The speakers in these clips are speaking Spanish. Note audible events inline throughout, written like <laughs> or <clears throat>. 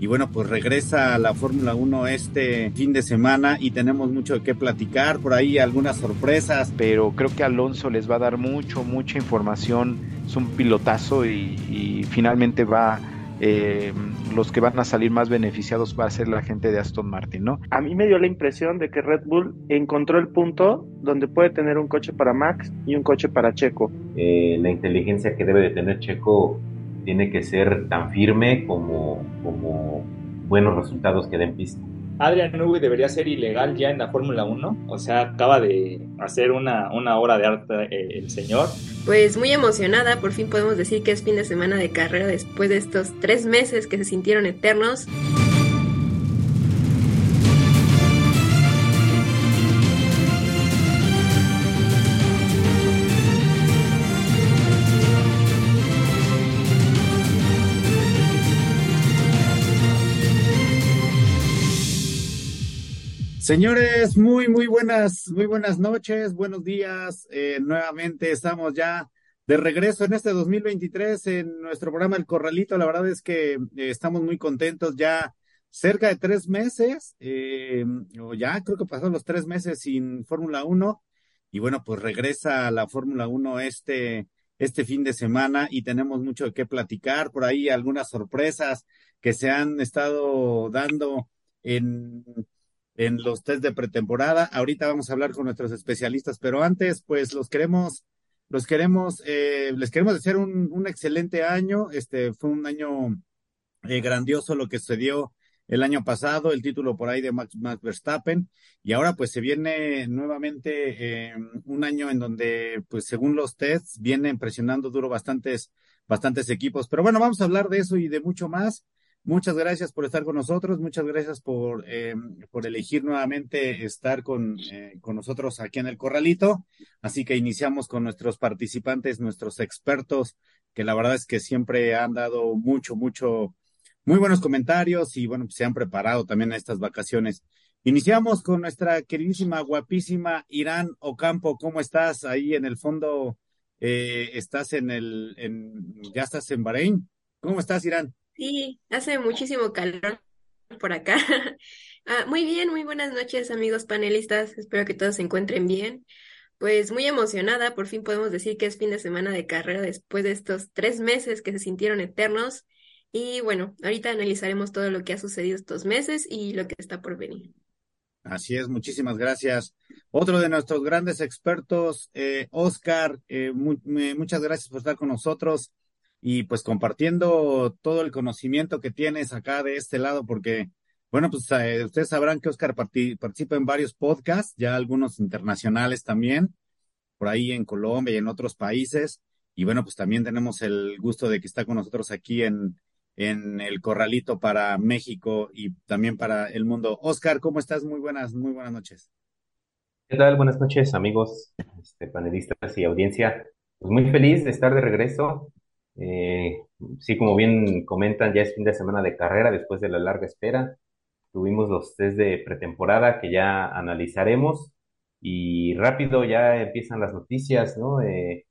Y bueno, pues regresa a la Fórmula 1 este fin de semana y tenemos mucho de qué platicar, por ahí algunas sorpresas. Pero creo que Alonso les va a dar mucho, mucha información, es un pilotazo y, y finalmente va eh, los que van a salir más beneficiados va a ser la gente de Aston Martin, ¿no? A mí me dio la impresión de que Red Bull encontró el punto donde puede tener un coche para Max y un coche para Checo. Eh, la inteligencia que debe de tener Checo tiene que ser tan firme como, como buenos resultados que den pista. Adrian Newey debería ser ilegal ya en la Fórmula 1. O sea, acaba de hacer una, una obra de arte eh, el señor. Pues muy emocionada, por fin podemos decir que es fin de semana de carrera después de estos tres meses que se sintieron eternos. Señores, muy, muy buenas, muy buenas noches, buenos días. Eh, nuevamente estamos ya de regreso en este 2023 en nuestro programa El Corralito. La verdad es que eh, estamos muy contentos ya cerca de tres meses, eh, o ya creo que pasaron los tres meses sin Fórmula 1. Y bueno, pues regresa la Fórmula 1 este, este fin de semana y tenemos mucho de qué platicar. Por ahí algunas sorpresas que se han estado dando en en los test de pretemporada. Ahorita vamos a hablar con nuestros especialistas, pero antes, pues los queremos, los queremos, eh, les queremos desear un, excelente año. Este fue un año eh, grandioso lo que sucedió el año pasado, el título por ahí de Max, Max Verstappen, y ahora pues se viene nuevamente eh, un año en donde, pues según los tests, vienen presionando duro bastantes, bastantes equipos. Pero bueno, vamos a hablar de eso y de mucho más. Muchas gracias por estar con nosotros, muchas gracias por, eh, por elegir nuevamente estar con, eh, con nosotros aquí en el Corralito. Así que iniciamos con nuestros participantes, nuestros expertos, que la verdad es que siempre han dado mucho, mucho, muy buenos comentarios y bueno, pues se han preparado también a estas vacaciones. Iniciamos con nuestra queridísima, guapísima Irán Ocampo. ¿Cómo estás ahí en el fondo? Eh, estás en el, en, ya estás en Bahrein. ¿Cómo estás, Irán? Sí, hace muchísimo calor por acá. <laughs> ah, muy bien, muy buenas noches amigos panelistas, espero que todos se encuentren bien. Pues muy emocionada, por fin podemos decir que es fin de semana de carrera después de estos tres meses que se sintieron eternos. Y bueno, ahorita analizaremos todo lo que ha sucedido estos meses y lo que está por venir. Así es, muchísimas gracias. Otro de nuestros grandes expertos, eh, Oscar, eh, mu muchas gracias por estar con nosotros y pues compartiendo todo el conocimiento que tienes acá de este lado, porque, bueno, pues eh, ustedes sabrán que Oscar participa en varios podcasts, ya algunos internacionales también, por ahí en Colombia y en otros países. Y bueno, pues también tenemos el gusto de que está con nosotros aquí en, en el Corralito para México y también para el mundo. Oscar, ¿cómo estás? Muy buenas, muy buenas noches. ¿Qué tal? Buenas noches, amigos, este, panelistas y audiencia. Pues muy feliz de estar de regreso eh, sí, como bien comentan, ya es fin de semana de carrera después de la larga espera. Tuvimos los test de pretemporada que ya analizaremos y rápido ya empiezan las noticias, ¿no? Eh,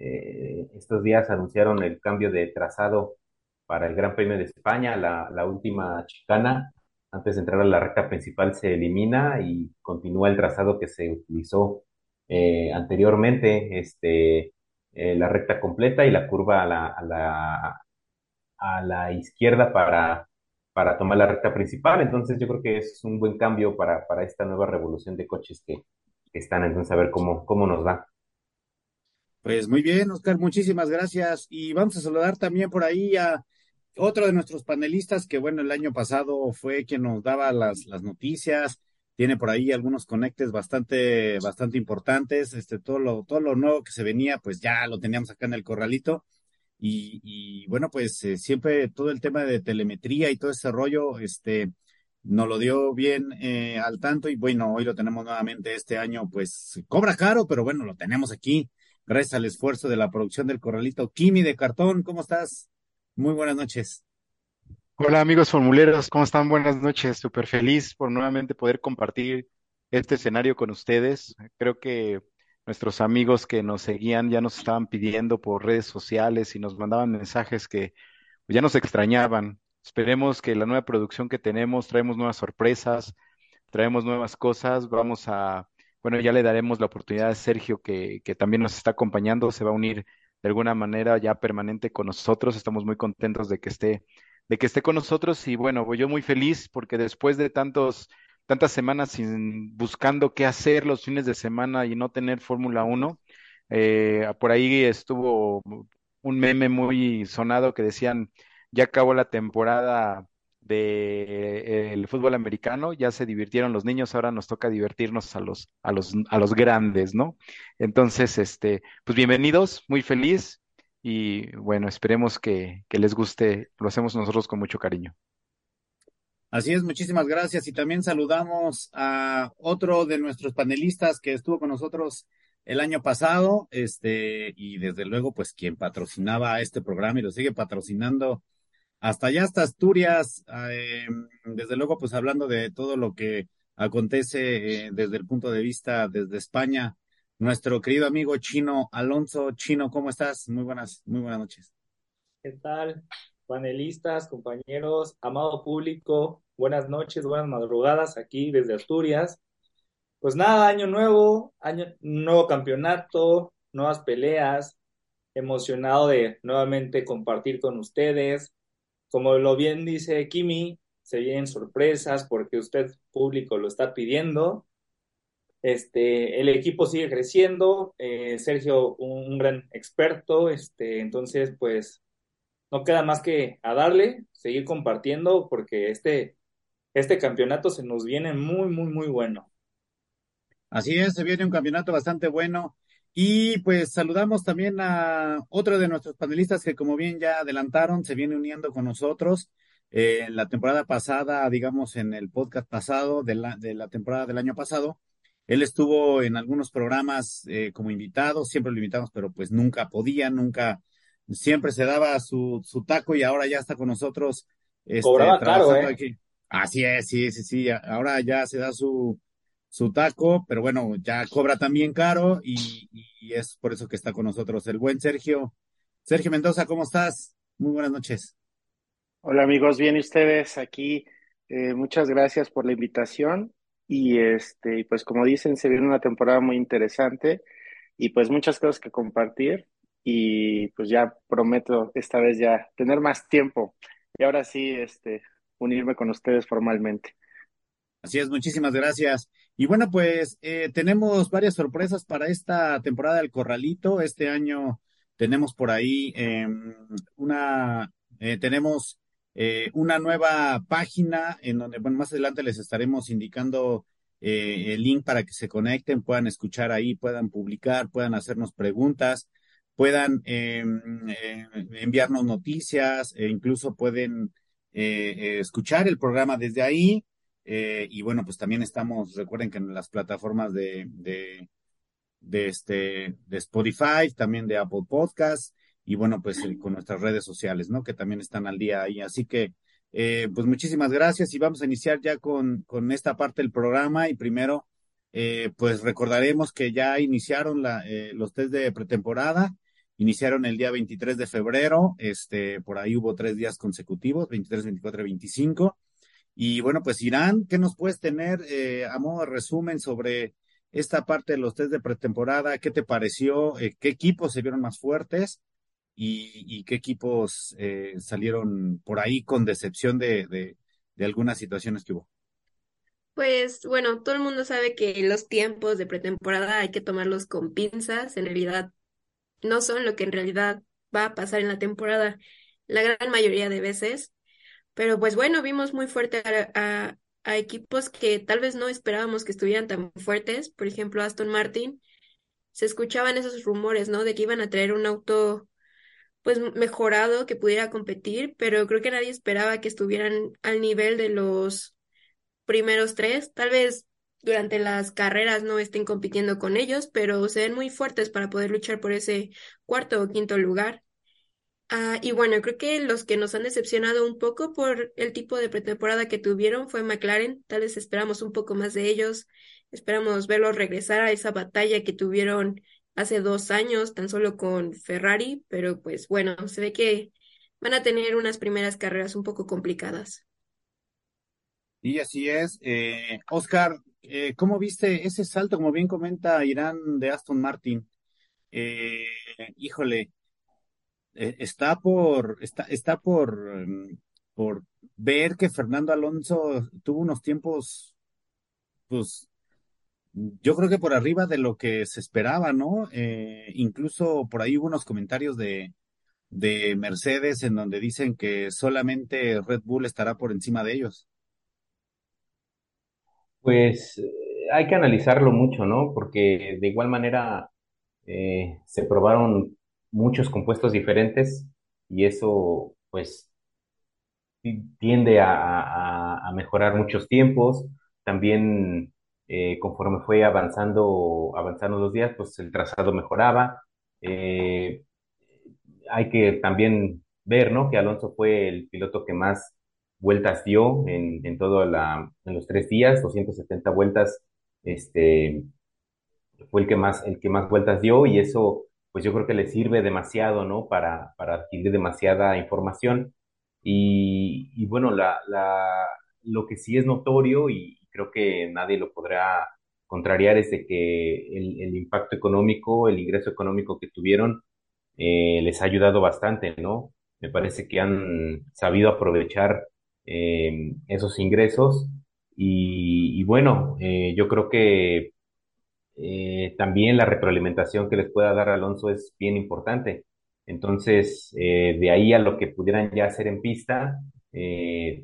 eh, estos días anunciaron el cambio de trazado para el Gran Premio de España, la, la última chicana, antes de entrar a la recta principal se elimina y continúa el trazado que se utilizó eh, anteriormente. Este, eh, la recta completa y la curva a la, a la, a la izquierda para, para tomar la recta principal. Entonces yo creo que es un buen cambio para, para esta nueva revolución de coches que, que están. Entonces a ver cómo, cómo nos va. Pues muy bien, Oscar, muchísimas gracias. Y vamos a saludar también por ahí a otro de nuestros panelistas que, bueno, el año pasado fue quien nos daba las, las noticias, tiene por ahí algunos conectes bastante, bastante importantes. Este, todo lo, todo lo nuevo que se venía, pues ya lo teníamos acá en el corralito. Y, bueno, pues eh, siempre todo el tema de telemetría y todo ese rollo, este, nos lo dio bien eh, al tanto y bueno, hoy lo tenemos nuevamente este año, pues cobra caro, pero bueno, lo tenemos aquí gracias al esfuerzo de la producción del corralito. Kimi de Cartón, ¿cómo estás? Muy buenas noches. Hola amigos formuleros, ¿cómo están? Buenas noches, súper feliz por nuevamente poder compartir este escenario con ustedes. Creo que nuestros amigos que nos seguían ya nos estaban pidiendo por redes sociales y nos mandaban mensajes que ya nos extrañaban, Esperemos que la nueva producción que tenemos, traemos nuevas sorpresas, traemos nuevas cosas, vamos a, bueno, ya le daremos la oportunidad a Sergio que, que también nos está acompañando, se va a unir de alguna manera ya permanente con nosotros, estamos muy contentos de que esté, de que esté con nosotros y bueno, yo muy feliz porque después de tantos tantas semanas sin buscando qué hacer los fines de semana y no tener Fórmula 1. Eh, por ahí estuvo un meme muy sonado que decían, ya acabó la temporada de el fútbol americano, ya se divirtieron los niños, ahora nos toca divertirnos a los, a los, a los grandes, ¿no? Entonces, este, pues bienvenidos, muy feliz y bueno, esperemos que, que les guste, lo hacemos nosotros con mucho cariño. Así es, muchísimas gracias. Y también saludamos a otro de nuestros panelistas que estuvo con nosotros el año pasado, este, y desde luego, pues quien patrocinaba este programa y lo sigue patrocinando hasta allá, hasta Asturias, eh, desde luego, pues hablando de todo lo que acontece eh, desde el punto de vista desde España, nuestro querido amigo Chino Alonso. Chino, ¿cómo estás? Muy buenas, muy buenas noches. ¿Qué tal? panelistas, compañeros, amado público, buenas noches, buenas madrugadas aquí desde Asturias. Pues nada, año nuevo, año nuevo campeonato, nuevas peleas, emocionado de nuevamente compartir con ustedes. Como lo bien dice Kimi, se vienen sorpresas porque usted público lo está pidiendo. Este, el equipo sigue creciendo, eh, Sergio un, gran experto, este, entonces pues no queda más que a darle, seguir compartiendo, porque este, este campeonato se nos viene muy, muy, muy bueno. Así es, se viene un campeonato bastante bueno. Y pues saludamos también a otro de nuestros panelistas que como bien ya adelantaron, se viene uniendo con nosotros. Eh, en la temporada pasada, digamos en el podcast pasado de la, de la temporada del año pasado, él estuvo en algunos programas eh, como invitado, siempre lo invitamos, pero pues nunca podía, nunca siempre se daba su, su taco y ahora ya está con nosotros. Este, Cobraba caro, ¿eh? Aquí. Así es, sí, sí, sí. Ahora ya se da su, su taco, pero bueno, ya cobra también caro y, y, es por eso que está con nosotros el buen Sergio. Sergio Mendoza, ¿cómo estás? Muy buenas noches. Hola amigos, bien y ustedes aquí. Eh, muchas gracias por la invitación y este, pues como dicen, se viene una temporada muy interesante y pues muchas cosas que compartir y pues ya prometo esta vez ya tener más tiempo y ahora sí este unirme con ustedes formalmente. Así es, muchísimas gracias. Y bueno, pues eh, tenemos varias sorpresas para esta temporada del Corralito. Este año tenemos por ahí eh, una, eh, tenemos eh, una nueva página en donde, bueno, más adelante les estaremos indicando eh, el link para que se conecten, puedan escuchar ahí, puedan publicar, puedan hacernos preguntas puedan eh, eh, enviarnos noticias, e incluso pueden escuchar el programa desde ahí. y bueno, pues también estamos, recuerden que en las plataformas de, de, de, este, de Spotify, también de Apple Podcasts, y bueno, pues con nuestras redes sociales, ¿no? Que también están al día ahí. Así que, pues muchísimas gracias y vamos a iniciar ya con, con esta parte del programa y primero, pues recordaremos que ya iniciaron la, los test de pretemporada Iniciaron el día 23 de febrero, este, por ahí hubo tres días consecutivos, 23, 24 y 25. Y bueno, pues Irán, ¿qué nos puedes tener eh, a modo de resumen sobre esta parte de los test de pretemporada? ¿Qué te pareció? Eh, ¿Qué equipos se vieron más fuertes? ¿Y, qué equipos eh, salieron por ahí con decepción de, algunas situaciones que hubo? Pues bueno, todo el mundo sabe que los tiempos de pretemporada hay que tomarlos con pinzas. En realidad, no son lo que en realidad va a pasar en la temporada la gran mayoría de veces. Pero pues bueno, vimos muy fuerte a, equipos que tal vez no esperábamos que estuvieran tan fuertes. Por ejemplo, Aston Martin. Se escuchaban esos rumores, ¿no? De que iban a traer un auto pues mejorado que pudiera competir, pero creo que nadie esperaba que estuvieran al nivel de los primeros tres. Tal vez durante las carreras no estén compitiendo con ellos, pero se ven muy fuertes para poder luchar por ese cuarto o quinto lugar. Ah, y bueno, creo que los que nos han decepcionado un poco por el tipo de pretemporada que tuvieron fue McLaren. Tal vez esperamos un poco más de ellos. Esperamos verlos regresar a esa batalla que tuvieron hace dos años, tan solo con Ferrari, pero pues bueno, se ve que van a tener unas primeras carreras un poco complicadas. Y así es. Eh, Oscar, eh, ¿cómo viste ese salto, como bien comenta Irán de Aston Martin? Eh, híjole, eh, está por, está, está por, em, por ver que Fernando Alonso tuvo unos tiempos, pues, yo creo que por arriba de lo que se esperaba, ¿no? Eh, incluso por ahí hubo unos comentarios de, de Mercedes en donde dicen que solamente Red Bull estará por encima de ellos. Pues eh, hay que analizarlo mucho, ¿no? Porque de igual manera eh, se probaron muchos compuestos diferentes y eso pues ti- tiende a- a mejorar muchos tiempos. También eh, conforme fue avanzando, avanzando los días, pues el trazado mejoraba. Eh, hay que también ver, ¿no? Que Alonso fue el piloto que más vueltas dio en, en todo la, en los tres días, 270 vueltas, este, fue el que más, el que más vueltas dio y eso, pues yo creo que le sirve demasiado, ¿no? Para, para adquirir demasiada información. Y, y bueno, la, la, lo que sí es notorio y creo que nadie lo podrá contrariar es de que el, impacto económico, el ingreso económico que tuvieron, eh, les ha ayudado bastante, ¿no? Me parece que han sabido aprovechar eh, esos ingresos y, bueno, eh, yo creo que también la retroalimentación que les pueda dar Alonso es bien importante. Entonces, de ahí a lo que pudieran ya hacer en pista,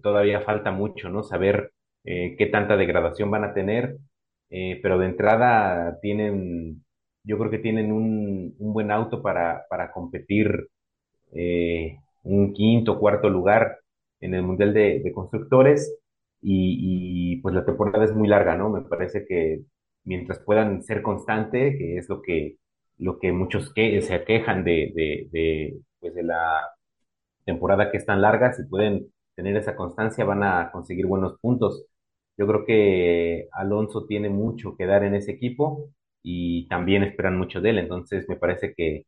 todavía falta mucho, ¿no? Saber eh, qué tanta degradación van a tener, eh, pero de entrada tienen, yo creo que tienen un, un buen auto para, para competir eh, un quinto, cuarto lugar en el Mundial de, Constructores y, pues la temporada es muy larga, ¿no? Me parece que mientras puedan ser constante, que es lo que, lo que muchos se quejan de, de, de, pues de la temporada que es tan larga, si pueden tener esa constancia van a conseguir buenos puntos. Yo creo que Alonso tiene mucho que dar en ese equipo y también esperan mucho de él, entonces me parece que,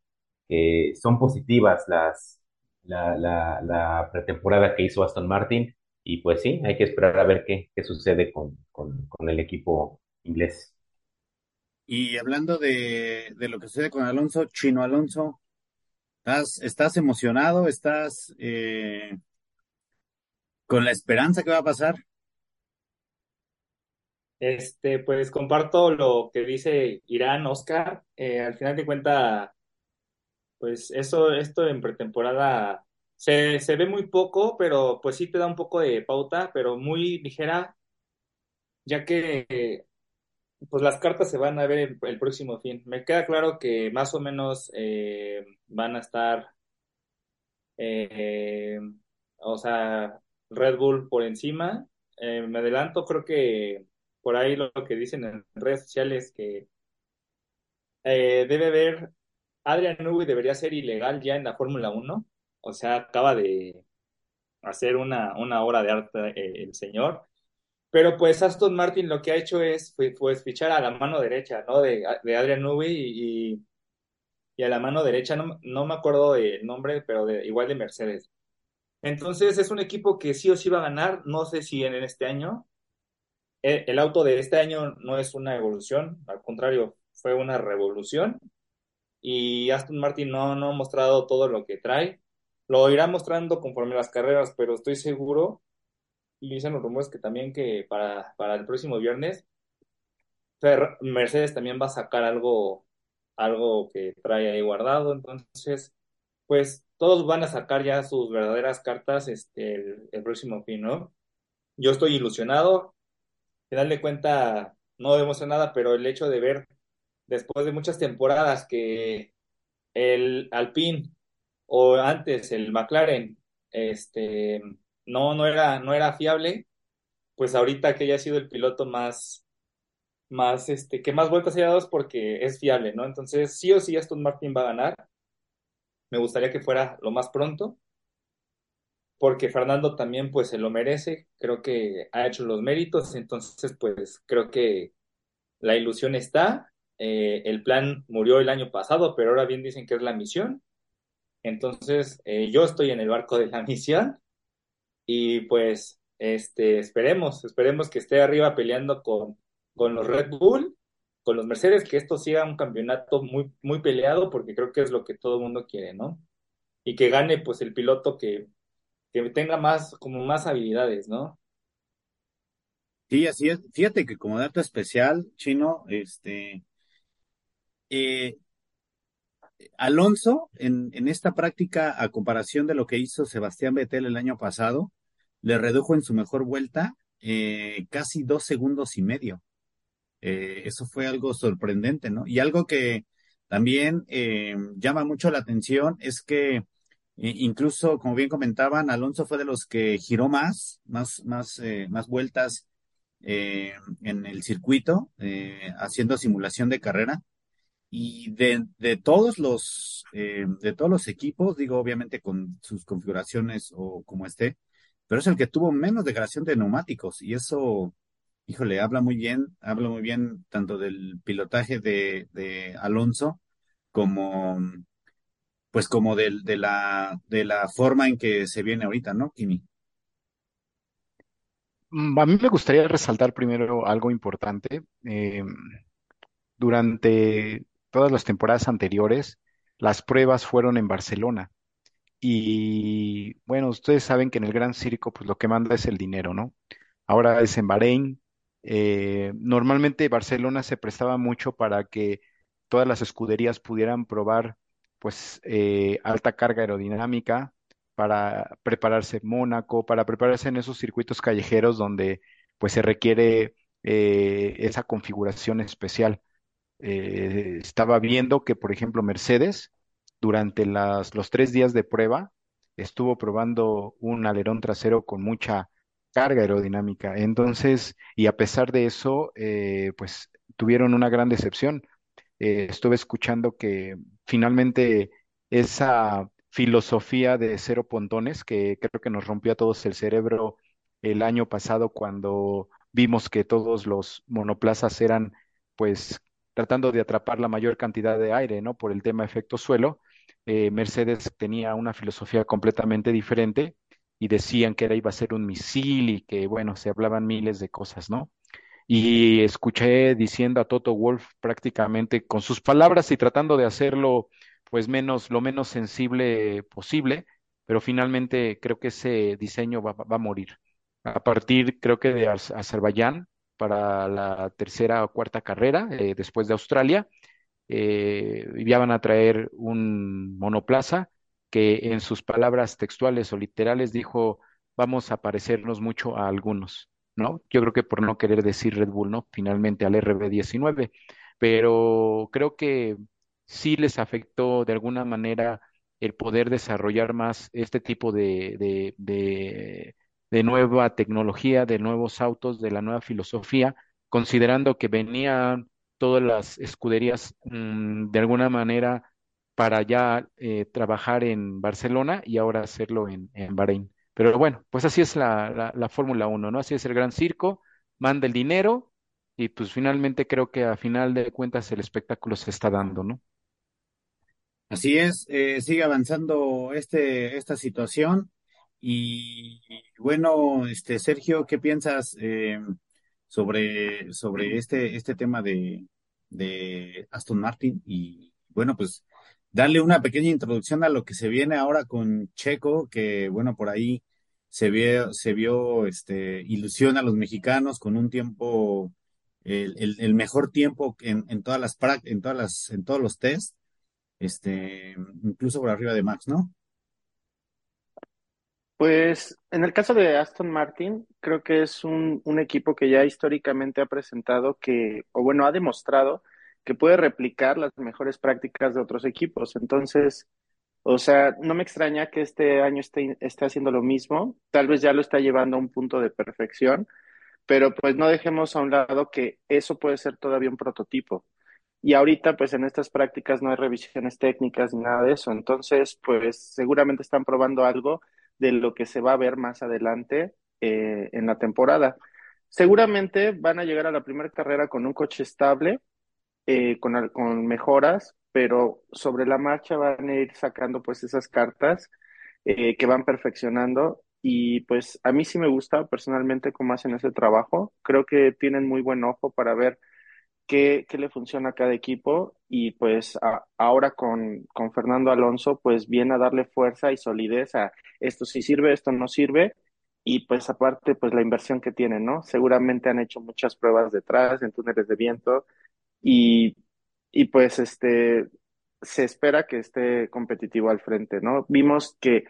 son positivas las, la, la, la pretemporada que hizo Aston Martin y pues sí, hay que esperar a ver qué, qué sucede con, con, con el equipo inglés. Y hablando de, de lo que sucede con Alonso, Chino Alonso, ¿estás, estás emocionado? ¿Estás eh, con la esperanza que va a pasar? Este, pues comparto lo que dice Irán, Oscar. Eh, al final de cuentas, pues eso, esto en pretemporada se, se ve muy poco, pero pues sí te da un poco de pauta, pero muy ligera, ya que pues las cartas se van a ver el, próximo fin. Me queda claro que más o menos eh, van a estar, eh, o sea, Red Bull por encima. Me adelanto, creo que por ahí lo, que dicen en redes sociales que eh, debe haber, Adrian Newey debería ser ilegal ya en la Fórmula Uno, o sea, acaba de hacer una, una obra de arte eh, el señor. Pero pues Aston Martin lo que ha hecho es pues, fichar a la mano derecha, ¿no? De, Adrian Newey y, y, a la mano derecha, no, no me acuerdo el nombre, pero igual de Mercedes. Entonces es un equipo que sí o sí va a ganar, no sé si en este año. El, el, auto de este año no es una evolución, al contrario, fue una revolución. Y Aston Martin no, no ha mostrado todo lo que trae. Lo irá mostrando conforme las carreras, pero estoy seguro y dicen los rumores que también que para, para el próximo viernes Mercedes también va a sacar algo, algo que trae ahí guardado, entonces pues todos van a sacar ya sus verdaderas cartas este, el, el próximo fin, ¿no? Yo estoy ilusionado, final de cuenta no vemos nada, pero el hecho de ver después de muchas temporadas que el Alpine o antes el McLaren este no, no era, no era fiable, pues ahorita que haya sido el piloto más, más, este, que más vueltas haya dado porque es fiable, ¿no? Entonces, sí o sí Aston Martin va a ganar. Me gustaría que fuera lo más pronto, porque Fernando también, pues, se lo merece. Creo que ha hecho los méritos, entonces, pues, creo que la ilusión está. Eh, el plan murió el año pasado, pero ahora bien dicen que es la misión. Entonces, eh, yo estoy en el barco de la <laughs> misión y pues este, esperemos, esperemos que esté arriba peleando con, con los Red Bull, con los Mercedes, que esto siga un campeonato muy, muy peleado, porque creo que es lo que todo el mundo quiere, ¿no? Y que gane pues el piloto que, que tenga más, como más habilidades, ¿no? Sí, así es. Fíjate que como dato especial, Chino, este, eh, Alonso, en, esta práctica, a comparación de lo que hizo Sebastián Vettel el año pasado, le redujo en su mejor vuelta eh, casi dos segundos y medio. Eh, eso fue algo sorprendente, ¿no? Y algo que también llama mucho la atención es que incluso, como bien comentaban, Alonso fue de los que giró más, más, más, más vueltas en el circuito, haciendo simulación de carrera. Y de, de todos los de todos los equipos, digo obviamente con sus configuraciones o como esté, pero es el que tuvo menos degradación de neumáticos y eso, híjole, habla muy bien, habla muy bien tanto del pilotaje de, de Alonso como, pues como del, de, la, de la forma en que se viene ahorita, ¿no, Kimi? Mm, a mí me gustaría resaltar primero algo importante. Eh, durante todas las temporadas anteriores, las pruebas fueron en Barcelona. Y bueno, ustedes saben que en el Gran Circo, pues lo que manda es el dinero, ¿no? Ahora es en Bahrein. Eh, normalmente Barcelona se prestaba mucho para que todas las escuderías pudieran probar, pues, eh, alta carga aerodinámica para prepararse en Mónaco, para prepararse en esos circuitos callejeros donde, pues, se requiere eh, esa configuración especial. estaba viendo que, por ejemplo, Mercedes durante las, los tres días de prueba estuvo probando un alerón trasero con mucha carga aerodinámica. Entonces, y a pesar de eso, eh, pues tuvieron una gran decepción. Eh, estuve escuchando que finalmente esa filosofía de cero pontones, que creo que nos rompió a todos el cerebro el año pasado cuando vimos que todos los monoplazas eran pues tratando de atrapar la mayor cantidad de aire, ¿no? Por el tema efecto suelo, eh, Mercedes tenía una filosofía completamente diferente y decían que era iba a ser un misil y que, bueno, se hablaban miles de cosas, ¿no? Y escuché diciendo a Toto Wolf prácticamente con sus palabras y tratando de hacerlo pues menos, lo menos sensible posible, pero finalmente creo que ese diseño va, a morir. A partir, creo que de Azerbaiyán para la tercera o cuarta carrera, eh, después de Australia, eh, ya van a traer un monoplaza que en sus palabras textuales o literales dijo, vamos a parecernos mucho a algunos, ¿no? Yo creo que por no querer decir Red Bull, ¿no? Finalmente al RB19, pero creo que sí les afectó de alguna manera el poder desarrollar más este tipo de, de, de, nueva tecnología, de nuevos autos, de la nueva filosofía, considerando que venían todas las escuderías mm, de alguna manera para ya eh, trabajar en Barcelona y ahora hacerlo en, en Bahrein. Pero bueno, pues así es la, la, Fórmula 1, ¿no? Así es el gran circo, manda el dinero y pues finalmente creo que a final de cuentas el espectáculo se está dando, ¿no? Así es, eh, sigue avanzando este, esta situación y bueno, este Sergio, ¿qué piensas? Eh, sobre, sobre este, este tema de, de Aston Martin y bueno, pues darle una pequeña introducción a lo que se viene ahora con Checo, que bueno, por ahí se vio, se vio este, ilusión a los mexicanos con un tiempo, el, mejor tiempo en, en todas las en todas las, en todos los test, este, incluso por arriba de Max, ¿no? Pues en el caso de Aston Martin, creo que es un, un, equipo que ya históricamente ha presentado que, o bueno, ha demostrado que puede replicar las mejores prácticas de otros equipos. Entonces, o sea, no me extraña que este año esté, esté haciendo lo mismo. Tal vez ya lo está llevando a un punto de perfección, pero pues no dejemos a un lado que eso puede ser todavía un prototipo. Y ahorita, pues en estas prácticas no hay revisiones técnicas ni nada de eso. Entonces, pues seguramente están probando algo de lo que se va a ver más adelante eh, en la temporada. Seguramente van a llegar a la primera carrera con un coche estable, eh, con, con mejoras, pero sobre la marcha van a ir sacando pues esas cartas eh, que van perfeccionando y pues a mí sí me gusta personalmente cómo hacen ese trabajo. Creo que tienen muy buen ojo para ver qué, qué le funciona a cada equipo y pues ahora con, con Fernando Alonso pues viene a darle fuerza y solidez a esto sí sirve, esto no sirve y pues aparte pues la inversión que tienen, ¿no? Seguramente han hecho muchas pruebas detrás en túneles de viento y, y pues este se espera que esté competitivo al frente, ¿no? Vimos que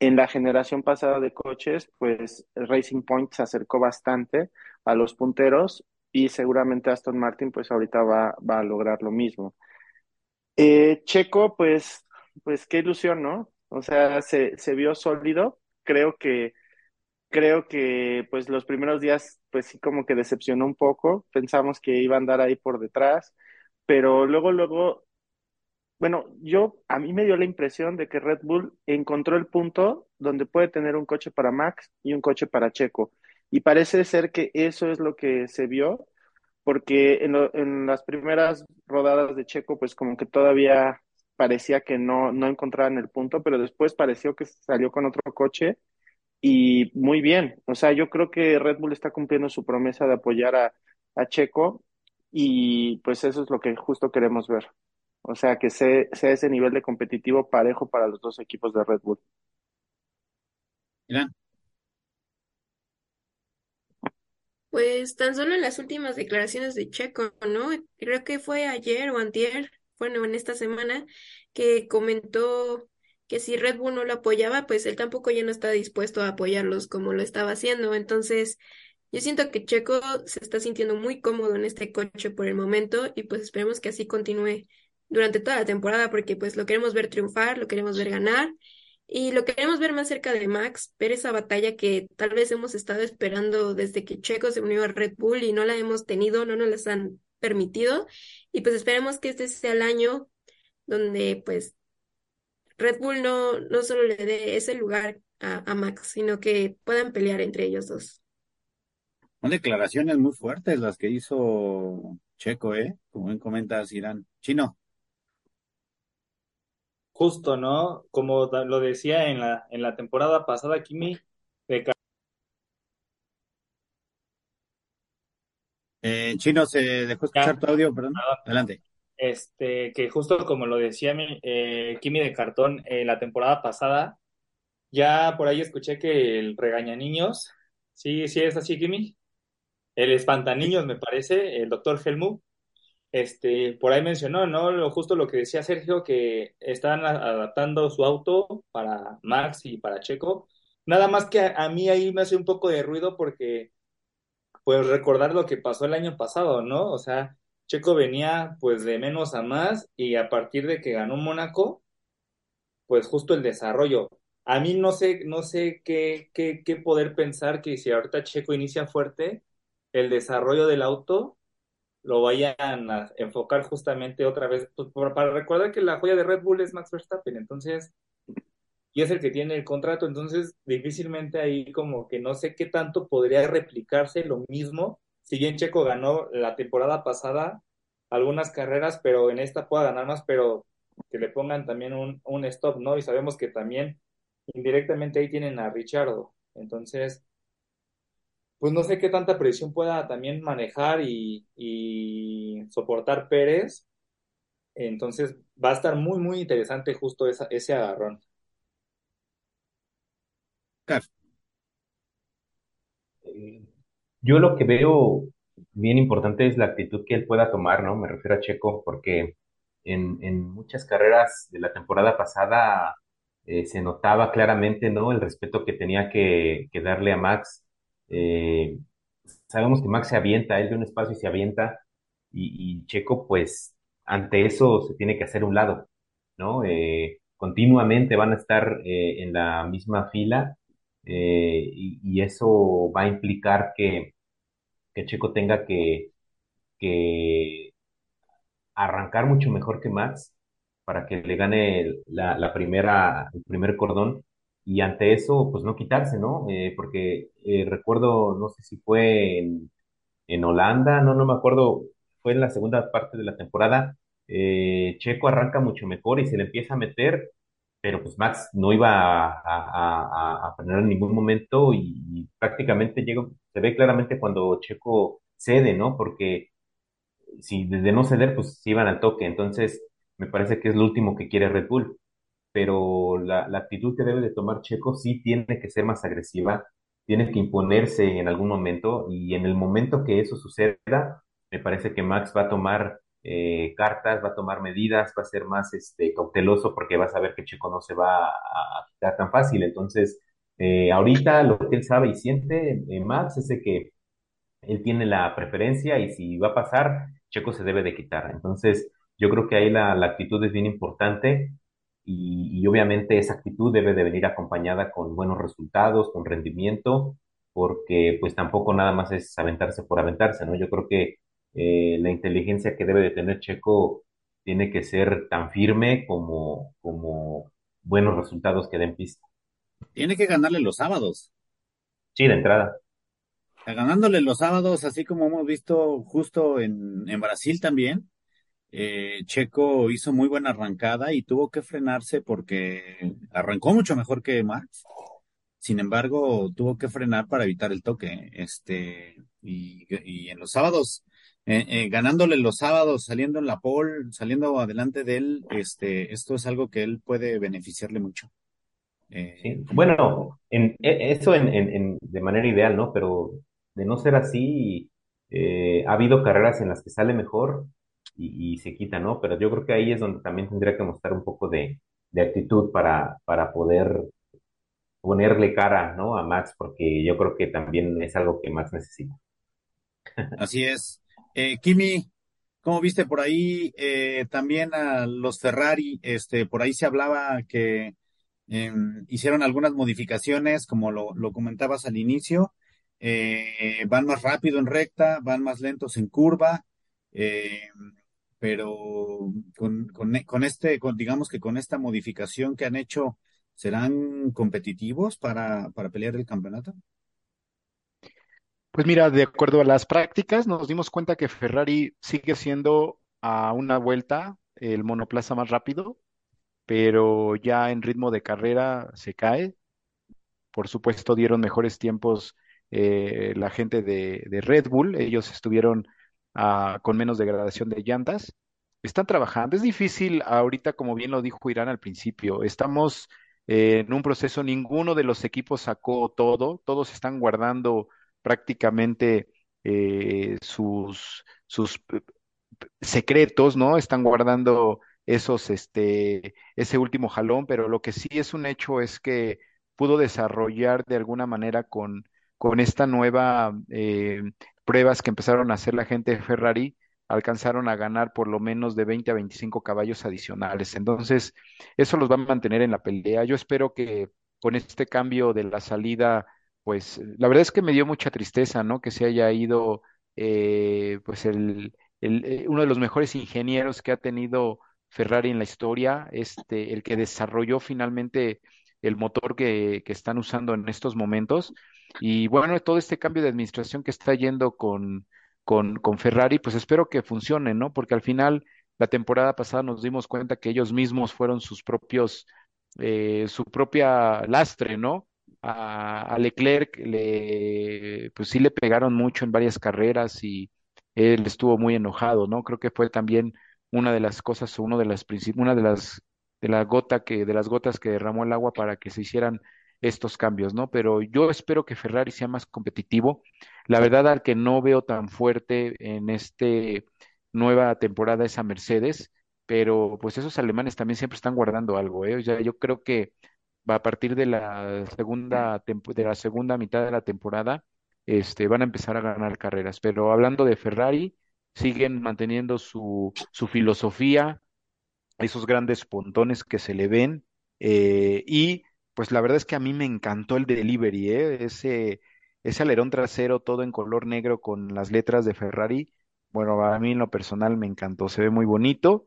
en la generación pasada de coches, pues Racing Point se acercó bastante a los punteros y seguramente Aston Martin pues ahorita va, va a lograr lo mismo. Eh, Checo, pues, pues qué ilusión, ¿no? O sea, se, se vio sólido. Creo que, creo que pues los primeros días pues sí como que decepcionó un poco. Pensamos que iba a andar ahí por detrás, pero luego, luego bueno, yo a mí me dio la impresión de que Red Bull encontró el punto donde puede tener un coche para Max y un coche para Checo. Y parece ser que eso es lo que se vio, porque en, en las primeras rodadas de Checo, pues como que todavía parecía que no, no encontraban el punto, pero después pareció que salió con otro coche y muy bien. O sea, yo creo que Red Bull está cumpliendo su promesa de apoyar a, a Checo y pues eso es lo que justo queremos ver. O sea, que sea, sea ese nivel de competitivo parejo para los dos equipos de Red Bull. Pues tan solo en las últimas declaraciones de Checo, ¿no? Creo que fue ayer o antier, bueno, en esta semana, que comentó que si Red Bull no lo apoyaba, pues él tampoco ya no está dispuesto a apoyarlos como lo estaba haciendo. Entonces, yo siento que Checo se está sintiendo muy cómodo en este coche por el momento y pues esperemos que así continúe durante toda la temporada porque pues lo queremos ver triunfar, lo queremos ver ganar y lo queremos ver más cerca de Max, ver esa batalla que tal vez hemos estado esperando desde que Checo se unió a Red Bull y no la hemos tenido, no nos las han permitido y pues esperemos que este sea el año donde pues Red Bull no, no solo le dé ese lugar a, a Max, sino que puedan pelear entre ellos dos. Son declaraciones muy fuertes las que hizo Checo, ¿eh? Como bien comentas, Irán. Chino. Justo, ¿no? Como lo decía en la, en la temporada pasada, Kimi, de eh, Chino, se dejó escuchar tu audio, perdón. Adelante. Este, que justo como lo decía mi, eh, Kimi de Cartón en la temporada pasada, ya por ahí escuché que el regaña niños, sí, sí es así, Kimi. El espantaniños, me parece, el doctor Helmut, este, por ahí mencionó, ¿no? Lo, justo lo que decía Sergio, que están adaptando su auto para Max y para Checo. Nada más que a, mí ahí me hace un poco de ruido porque, pues, recordar lo que pasó el año pasado, ¿no? O sea, Checo venía, pues, de menos a más y a partir de que ganó Mónaco, pues, justo el desarrollo. A mí no sé, no sé qué, qué, poder pensar que si ahorita Checo inicia fuerte, el desarrollo del auto lo vayan a enfocar justamente otra vez, pues, para recordar que la joya de Red Bull es Max Verstappen, entonces, y es el que tiene el contrato, entonces difícilmente ahí como que no sé qué tanto podría replicarse lo mismo, si bien Checo ganó la temporada pasada algunas carreras, pero en esta pueda ganar más, pero que le pongan también un, un stop, ¿no? Y sabemos que también indirectamente ahí tienen a Richardo, entonces pues no sé qué tanta presión pueda también manejar y, soportar Pérez. Entonces va a estar muy, muy interesante justo ese agarrón. Yo lo que veo bien importante es la actitud que él pueda tomar, ¿no? Me refiero a Checo, porque en, muchas carreras de la temporada pasada eh, se notaba claramente, ¿no? El respeto que tenía que, que darle a Max eh, sabemos que Max se avienta, él de un espacio y se avienta, y, Checo, pues, ante eso se tiene que hacer un lado, ¿no? Eh, continuamente van a estar eh, en la misma fila, y, eso va a implicar que, Checo tenga que, arrancar mucho mejor que Max para que le gane la, primera, el primer cordón y ante eso, pues no quitarse, ¿no? Eh, porque eh, recuerdo, no sé si fue en, en, Holanda, no, no me acuerdo, fue en la segunda parte de la temporada, eh, Checo arranca mucho mejor y se le empieza a meter, pero pues Max no iba a, a, frenar en ningún momento y, prácticamente llega, se ve claramente cuando Checo cede, ¿no? Porque si desde no ceder, pues iban al toque, entonces me parece que es lo último que quiere Red Bull, pero la, la actitud que debe de tomar Checo sí tiene que ser más agresiva, tiene que imponerse en algún momento y en el momento que eso suceda, me parece que Max va a tomar eh, cartas, va a tomar medidas, va a ser más este, cauteloso porque va a saber que Checo no se va a, quitar tan fácil. Entonces, eh, ahorita lo que él sabe y siente, eh, Max, es que él tiene la preferencia y si va a pasar, Checo se debe de quitar. Entonces, yo creo que ahí la, actitud es bien importante y, obviamente esa actitud debe de venir acompañada con buenos resultados, con rendimiento, porque pues tampoco nada más es aventarse por aventarse, ¿no? Yo creo que eh, la inteligencia que debe de tener Checo tiene que ser tan firme como, como buenos resultados que den pista. Tiene que ganarle los sábados. Sí, de entrada. Ganándole los sábados, así como hemos visto justo en, en Brasil también, eh, Checo hizo muy buena arrancada y tuvo que frenarse porque arrancó mucho mejor que Max. Sin embargo, tuvo que frenar para evitar el toque. Este, y, y en los sábados eh, eh, ganándole los sábados, saliendo en la pole, saliendo adelante de él, este, esto es algo que él puede beneficiarle mucho. Eh, bueno, en, e, eso en, en, de manera ideal, ¿no? Pero de no ser así, ha habido carreras en las que sale mejor y, se quita, ¿no? Pero yo creo que ahí es donde también tendría que mostrar un poco de, de actitud para, para poder ponerle cara, ¿no? A Max, porque yo creo que también es algo que Max necesita. Así es. Eh, Kimi, ¿cómo viste por ahí eh, también a los Ferrari? Este, por ahí se hablaba que em, hicieron algunas modificaciones, como lo, comentabas al inicio. Eh, van más rápido en recta, van más lentos en curva, eh, pero con, con, con este, con, digamos que con esta modificación que han hecho, ¿serán competitivos para, para pelear el campeonato? Pues mira, de acuerdo a las prácticas, nos dimos cuenta que Ferrari sigue siendo a una vuelta el monoplaza más rápido, pero ya en ritmo de carrera se cae. Por supuesto, dieron mejores tiempos eh, la gente de, Red Bull. Ellos estuvieron ah, con menos degradación de llantas. Están trabajando. Es difícil ahorita, como bien lo dijo Irán al principio. Estamos eh, en un proceso, ninguno de los equipos sacó todo, todos están guardando prácticamente eh, sus, sus secretos, ¿no? Están guardando esos, este, ese último jalón, pero lo que sí es un hecho es que pudo desarrollar de alguna manera con, con esta nueva eh, pruebas que empezaron a hacer la gente de Ferrari, alcanzaron a ganar por lo menos de 20 a 25 caballos adicionales. Entonces, eso los va a mantener en la pelea. Yo espero que con este cambio de la salida pues la verdad es que me dio mucha tristeza, ¿no? Que se haya ido, eh, pues el, el, eh, uno de los mejores ingenieros que ha tenido Ferrari en la historia, este, el que desarrolló finalmente el motor que, que están usando en estos momentos. Y bueno, todo este cambio de administración que está yendo con, con, con Ferrari, pues espero que funcione, ¿no? Porque al final, la temporada pasada nos dimos cuenta que ellos mismos fueron sus propios, eh, su propia lastre, ¿no? A, Leclerc le, pues sí le pegaron mucho en varias carreras y él estuvo muy enojado, ¿no? Creo que fue también una de las cosas, uno de las una de las de la gota que de las gotas que derramó el agua para que se hicieran estos cambios, ¿no? Pero yo espero que Ferrari sea más competitivo. La verdad al que no veo tan fuerte en este nueva temporada es a Mercedes, pero pues esos alemanes también siempre están guardando algo, ¿eh? O sea, yo creo que a partir de la segunda de la segunda mitad de la temporada este van a empezar a ganar carreras pero hablando de Ferrari siguen manteniendo su, su filosofía esos grandes pontones que se le ven eh, y pues la verdad es que a mí me encantó el delivery ¿eh? ese ese alerón trasero todo en color negro con las letras de Ferrari bueno a mí en lo personal me encantó se ve muy bonito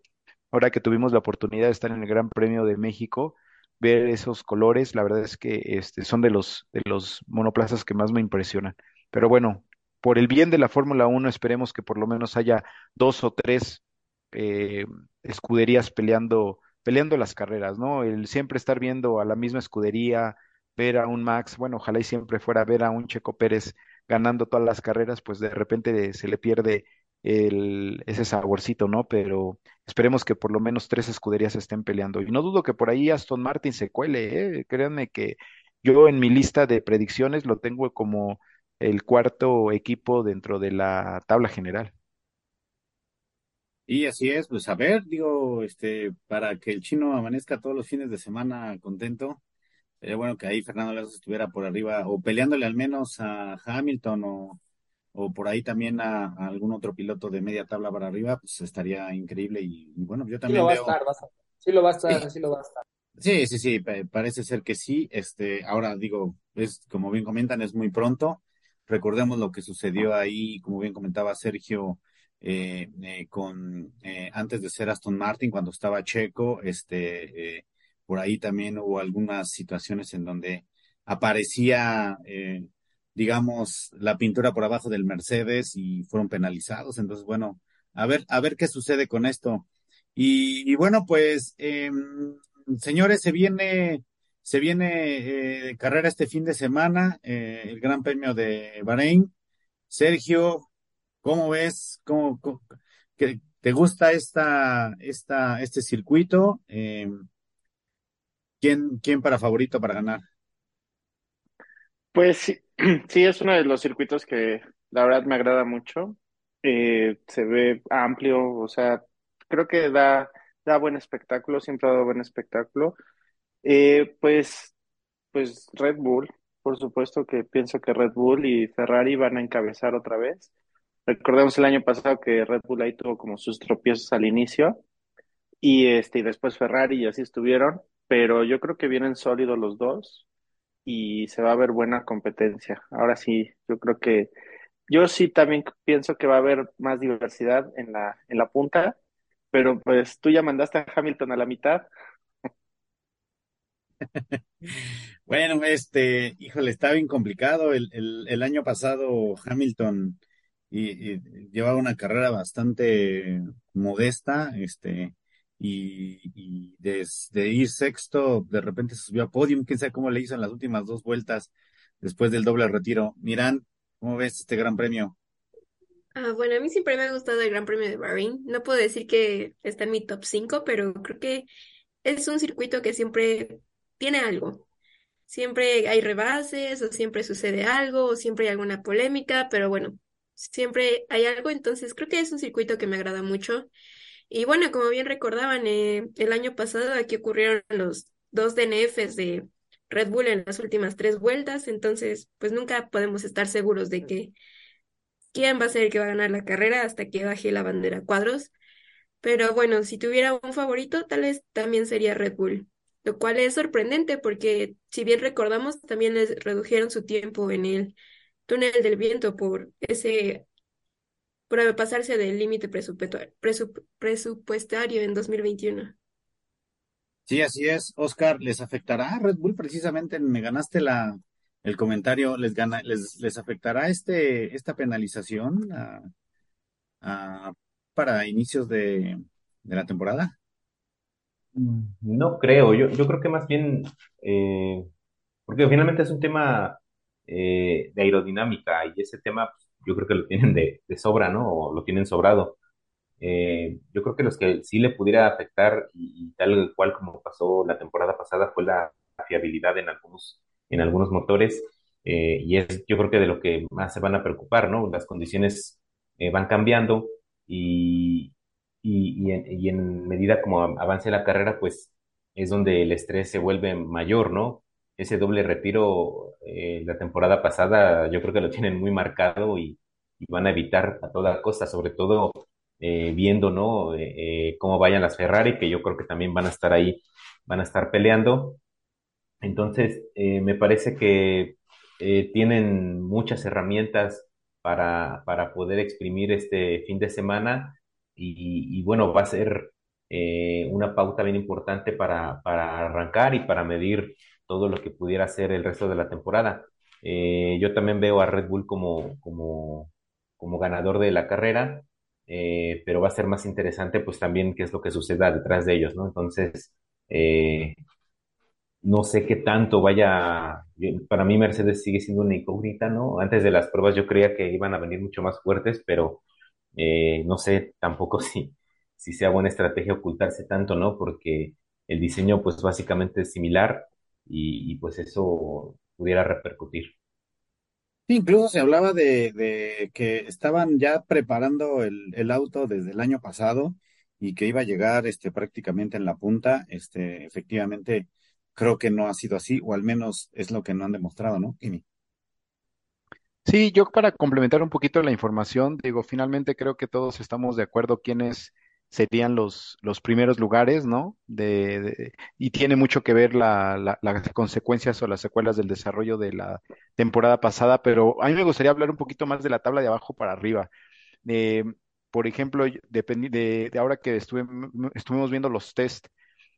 ahora que tuvimos la oportunidad de estar en el Gran Premio de México ver esos colores, la verdad es que este, son de los, de los monoplazas que más me impresionan. Pero bueno, por el bien de la Fórmula 1, esperemos que por lo menos haya dos o tres eh, escuderías peleando, peleando las carreras, ¿no? El siempre estar viendo a la misma escudería, ver a un Max, bueno, ojalá y siempre fuera ver a un Checo Pérez ganando todas las carreras, pues de repente se le pierde el, ese saborcito, ¿no? Pero esperemos que por lo menos tres escuderías estén peleando. Y no dudo que por ahí Aston Martin se cuele, ¿eh? Créanme que yo en mi lista de predicciones lo tengo como el cuarto equipo dentro de la tabla general. Y así es, pues a ver, digo, este, para que el chino amanezca todos los fines de semana contento, sería bueno que ahí Fernando Alonso estuviera por arriba, o peleándole al menos a Hamilton o, o por ahí también a, algún otro piloto de media tabla para arriba, pues estaría increíble. Y, bueno, yo también sí lo veo. Va a estar, sí lo va a estar, sí lo va a estar. Sí, sí, sí, parece ser que sí. Este, ahora digo, es como bien comentan, es muy pronto. Recordemos lo que sucedió ahí, como bien comentaba Sergio, eh, eh, con eh, antes de ser Aston Martin, cuando estaba Checo, este, por ahí también hubo algunas situaciones en donde aparecía, digamos, la pintura por abajo del Mercedes y fueron penalizados. Entonces, bueno, a ver, a ver qué sucede con esto. Y, bueno, pues, em, señores, se viene se viene eh, carrera este fin de semana, eh, el Gran Premio de Bahrein. Sergio, ¿cómo ves? ¿Cómo, te gusta esta, esta, este circuito? Eh, ¿quién, ¿Quién para favorito para ganar? Pues <clears throat> sí, es uno de los circuitos que la verdad me agrada mucho. se ve amplio, o sea, creo que da, da buen espectáculo, siempre ha dado buen espectáculo. Eh, pues, pues Red Bull, por supuesto que pienso que Red Bull y Ferrari van a encabezar otra vez. Recordemos el año pasado que Red Bull ahí tuvo como sus tropiezos al inicio y este y después Ferrari y así estuvieron, pero yo creo que vienen sólidos los dos y se va a ver buena competencia. Ahora sí, yo creo que yo sí también pienso que va a haber más diversidad en la en la punta, pero pues tú ya mandaste a Hamilton a la mitad, <laughs> Bueno, este, híjole, está bien complicado. El, el, el año pasado Hamilton y, llevaba una carrera bastante modesta, este, y, y desde ir sexto, de repente subió a podium, quién sabe cómo le hizo en las últimas dos vueltas después del doble retiro. Miran, ¿cómo ves este gran premio? Ah, bueno, a mí siempre me ha gustado el Gran Premio de Bahrein. No puedo decir que está en mi top 5, pero creo que es un circuito que siempre tiene algo. Siempre hay rebases, o siempre sucede algo, o siempre hay alguna polémica, pero bueno, siempre hay algo, entonces creo que es un circuito que me agrada mucho. Y bueno, como bien recordaban, eh, el año pasado aquí ocurrieron los dos DNFs de Red Bull en las últimas tres vueltas, entonces pues nunca podemos estar seguros de que quién va a ser el que va a ganar la carrera hasta que baje la bandera cuadros. Pero bueno, si tuviera un favorito, tal vez también sería Red Bull lo cual es sorprendente porque, si bien recordamos, también les redujeron su tiempo en el túnel del viento por ese, por pasarse del límite presupuestario en 2021. Sí, así es. Oscar, ¿les afectará a Red Bull precisamente? Me ganaste la, el comentario. ¿Les, gana, les, les afectará este, esta penalización para inicios de, de la temporada? Mm, no creo, yo, yo creo que más bien, eh, porque finalmente es un tema eh, de aerodinámica y ese tema pues, yo creo que lo tienen de, sobra, ¿no? O lo tienen sobrado. Eh, yo creo que los que sí le pudiera afectar y, tal cual como pasó la temporada pasada fue la fiabilidad en algunos, en algunos motores y es yo creo que de lo que más se van a preocupar, ¿no? Las condiciones van cambiando y, y, y, en, medida como avance la carrera, pues es donde el estrés se vuelve mayor, ¿no? Ese doble retiro eh, la temporada pasada yo creo que lo tienen muy marcado y, van a evitar a toda costa, sobre todo eh, viendo, ¿no? Eh, cómo vayan las Ferrari, que yo creo que también van a estar ahí, van a estar peleando. Entonces, me parece que tienen muchas herramientas para, para poder exprimir este fin de semana y, bueno, va a ser eh, una pauta bien importante para, para, arrancar y para medir todo lo que pudiera ser el resto de la temporada. Eh, yo también veo a Red Bull como, como, ganador de la carrera eh, pero va a ser más interesante pues también qué es lo que suceda detrás de ellos, ¿no? Entonces, eh, no sé qué tanto vaya, para mí Mercedes sigue siendo una incógnita, ¿no? Antes de las pruebas yo creía que iban a venir mucho más fuertes, pero no sé tampoco <laughs> si, si sea buena estrategia ocultarse tanto, ¿no? Porque el diseño pues básicamente es similar y, y pues eso pudiera repercutir. Sí, incluso se hablaba de, de que estaban ya preparando el, el auto desde el año pasado y que iba a llegar este, prácticamente en la punta. Este, efectivamente, creo que no ha sido así, o al menos es lo que no han demostrado, ¿no, Kimi? Sí, yo para complementar un poquito la información, digo, finalmente creo que todos estamos de acuerdo quiénes serían los, los primeros lugares, ¿no? De, y tiene mucho que ver la, la- las consecuencias o las secuelas del desarrollo de la temporada pasada, pero a mí me gustaría hablar un poquito más de la tabla de abajo para arriba. Eh, por ejemplo, de, de ahora que estuve, estuvimos viendo los test,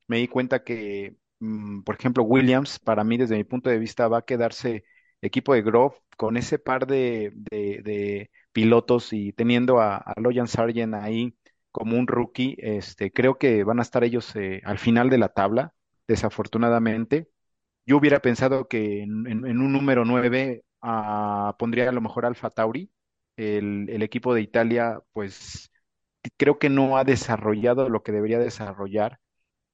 me di cuenta que, mm, por ejemplo, Williams, para mí, desde mi punto de vista, va a quedarse equipo de Grove con ese par de, de- pilotos y teniendo a, a Logan Sargent ahí como un rookie, este, creo que van a estar ellos eh, al final de la tabla, desafortunadamente. Yo hubiera pensado que en, un número 9 ah, pondría a lo mejor Alfa Tauri. El, equipo de Italia, pues creo que no ha desarrollado lo que debería desarrollar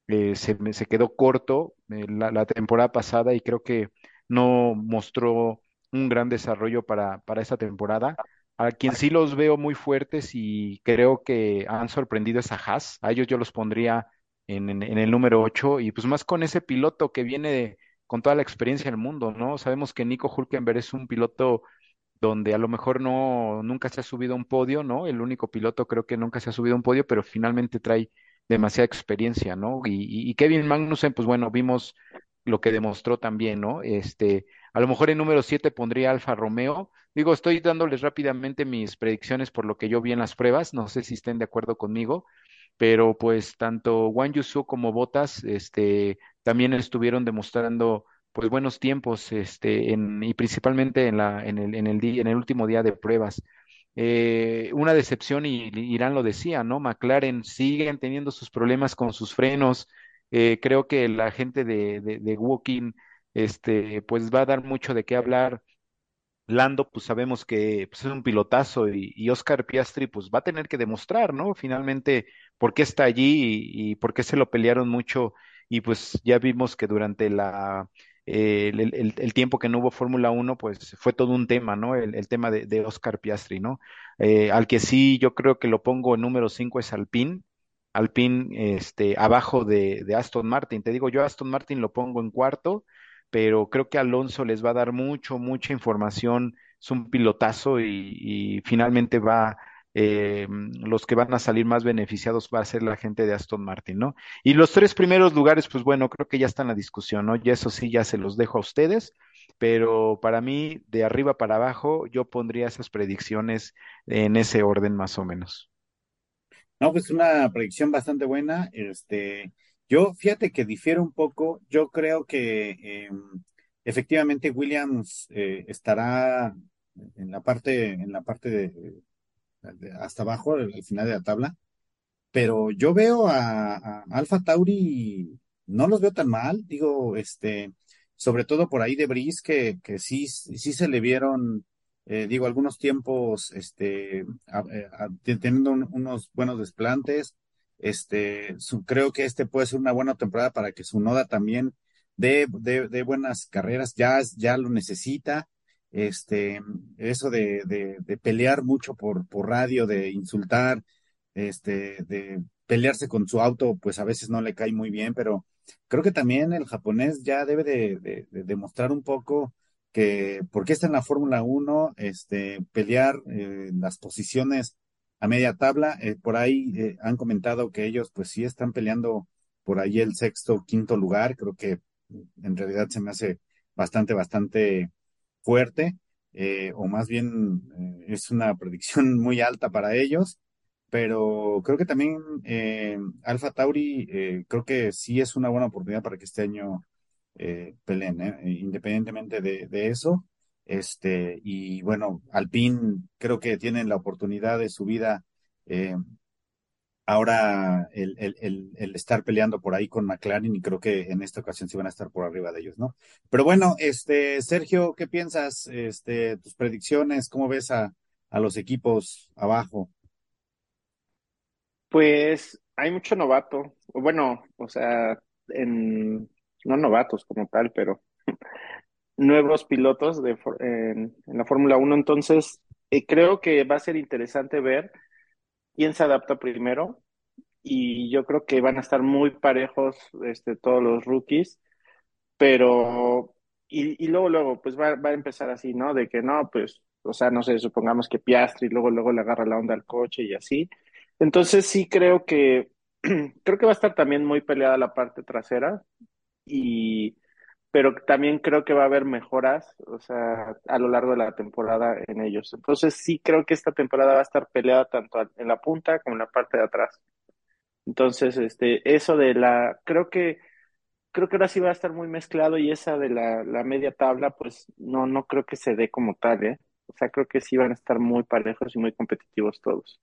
eh, se, se quedó corto eh, la, la temporada pasada y creo que no mostró un gran desarrollo para, para esta temporada. A quien sí los veo muy fuertes y creo que han sorprendido es a Haas. A ellos yo los pondría en, en- en el número 8 y pues más con ese piloto que viene de- con toda la experiencia del mundo, ¿no? Sabemos que Nico Hülkenberg es un piloto donde a lo mejor no, nunca se ha subido a un podio, ¿no? El único piloto creo que nunca se ha subido a un podio, pero finalmente trae demasiada experiencia, ¿no? Y Kevin Magnussen, pues bueno, vimos lo que demostró también, ¿no? Este, a lo mejor en número 7 pondría Alfa Romeo. Digo, estoy dándoles rápidamente mis predicciones por lo que yo vi en las pruebas, no sé si estén de acuerdo conmigo, pero pues tanto Wang Yusu como Bottas, este, también estuvieron demostrando pues buenos tiempos, este, en, y principalmente en la, en el, en el día, en el último día de pruebas. Eh, una decepción, y Irán lo decía, ¿no? McLaren siguen teniendo sus problemas con sus frenos. Eh, creo que la gente de, de, de este, pues va a dar mucho de qué hablar Lando, pues sabemos que pues, es un pilotazo y, Oscar Piastri, pues va a tener que demostrar, ¿no? Finalmente, por qué está allí y, por qué se lo pelearon mucho. Y pues ya vimos que durante la, eh, el, tiempo que no hubo Fórmula Uno, pues fue todo un tema, ¿no? El, tema de, Oscar Piastri, ¿no? Eh, al que sí yo creo que lo pongo en número 5 es Alpine. Alpine, este, abajo de, de Aston Martin. Te digo, yo Aston Martin lo pongo en cuarto pero creo que Alonso les va a dar mucho, mucha información, es un pilotazo y, finalmente va, eh, los que van a salir más beneficiados va a ser la gente de Aston Martin, ¿no? Y los tres primeros lugares, pues bueno, creo que ya está en la discusión, ¿no? Y eso sí, ya se los dejo a ustedes, pero para mí, de arriba para abajo, yo pondría esas predicciones en ese orden más o menos. No, pues una predicción bastante buena. Este, yo fíjate que difiero un poco. Yo creo que eh, efectivamente Williams eh, estará en la parte, en la parte de, hasta abajo, al final de la tabla. Pero yo veo a, a Alfa Tauri, no los veo tan mal. Digo, este, sobre todo por ahí de Brice, que, que sí, sí se le vieron eh, digo, algunos tiempos, este, eh, teniendo un- unos buenos desplantes, este, su- creo que este puede ser una buena temporada para que su Noda también dé, dé buenas carreras, ya, ya lo necesita, este, eso de, de, de pelear mucho por, por radio, de insultar, este, de pelearse con su auto, pues a veces no le cae muy bien, pero creo que también el japonés ya debe de, de, de demostrar un poco que por qué está en la Fórmula Uno, este, pelear eh, las posiciones a media tabla. Eh, por ahí eh, han comentado que ellos pues sí están peleando por ahí el sexto, quinto lugar. Creo que en realidad se me hace bastante, bastante fuerte, eh, o más bien eh, es una predicción <laughs> muy alta para ellos. Pero creo que también Alfa Tauri, creo que sí es una buena oportunidad para que este año peleen. Independientemente de, de eso. Este, y bueno, Alpine creo que tienen la oportunidad de su vida eh, ahora el, el, el, estar peleando por ahí con McLaren y creo que en esta ocasión sí van a estar por arriba de ellos, ¿no? Pero bueno, este, Sergio, ¿qué piensas? Este, tus predicciones, ¿cómo ves a, a los equipos abajo? Pues hay mucho novato, bueno, o sea, en, no novatos como tal, pero <laughs> nuevos pilotos de, en, la Fórmula 1, entonces eh, creo que va a ser interesante ver quién se adapta primero y yo creo que van a estar muy parejos este, todos los rookies, pero y, y luego, luego, pues va, va a empezar así, ¿no? De que no, pues, o sea, no sé, supongamos que Piastri luego, luego le agarra la onda al coche y así. Entonces sí creo que, <clears throat> creo que va a estar también muy peleada la parte trasera y pero también creo que va a haber mejoras, o sea, a lo largo de la temporada en ellos. Entonces sí creo que esta temporada va a estar peleada tanto en la punta como en la parte de atrás. Entonces, este, eso de la, creo que, creo que ahora sí va a estar muy mezclado y esa de la, la media tabla, pues no, no creo que se dé como tal, ¿eh? O sea, creo que sí van a estar muy parejos y muy competitivos todos.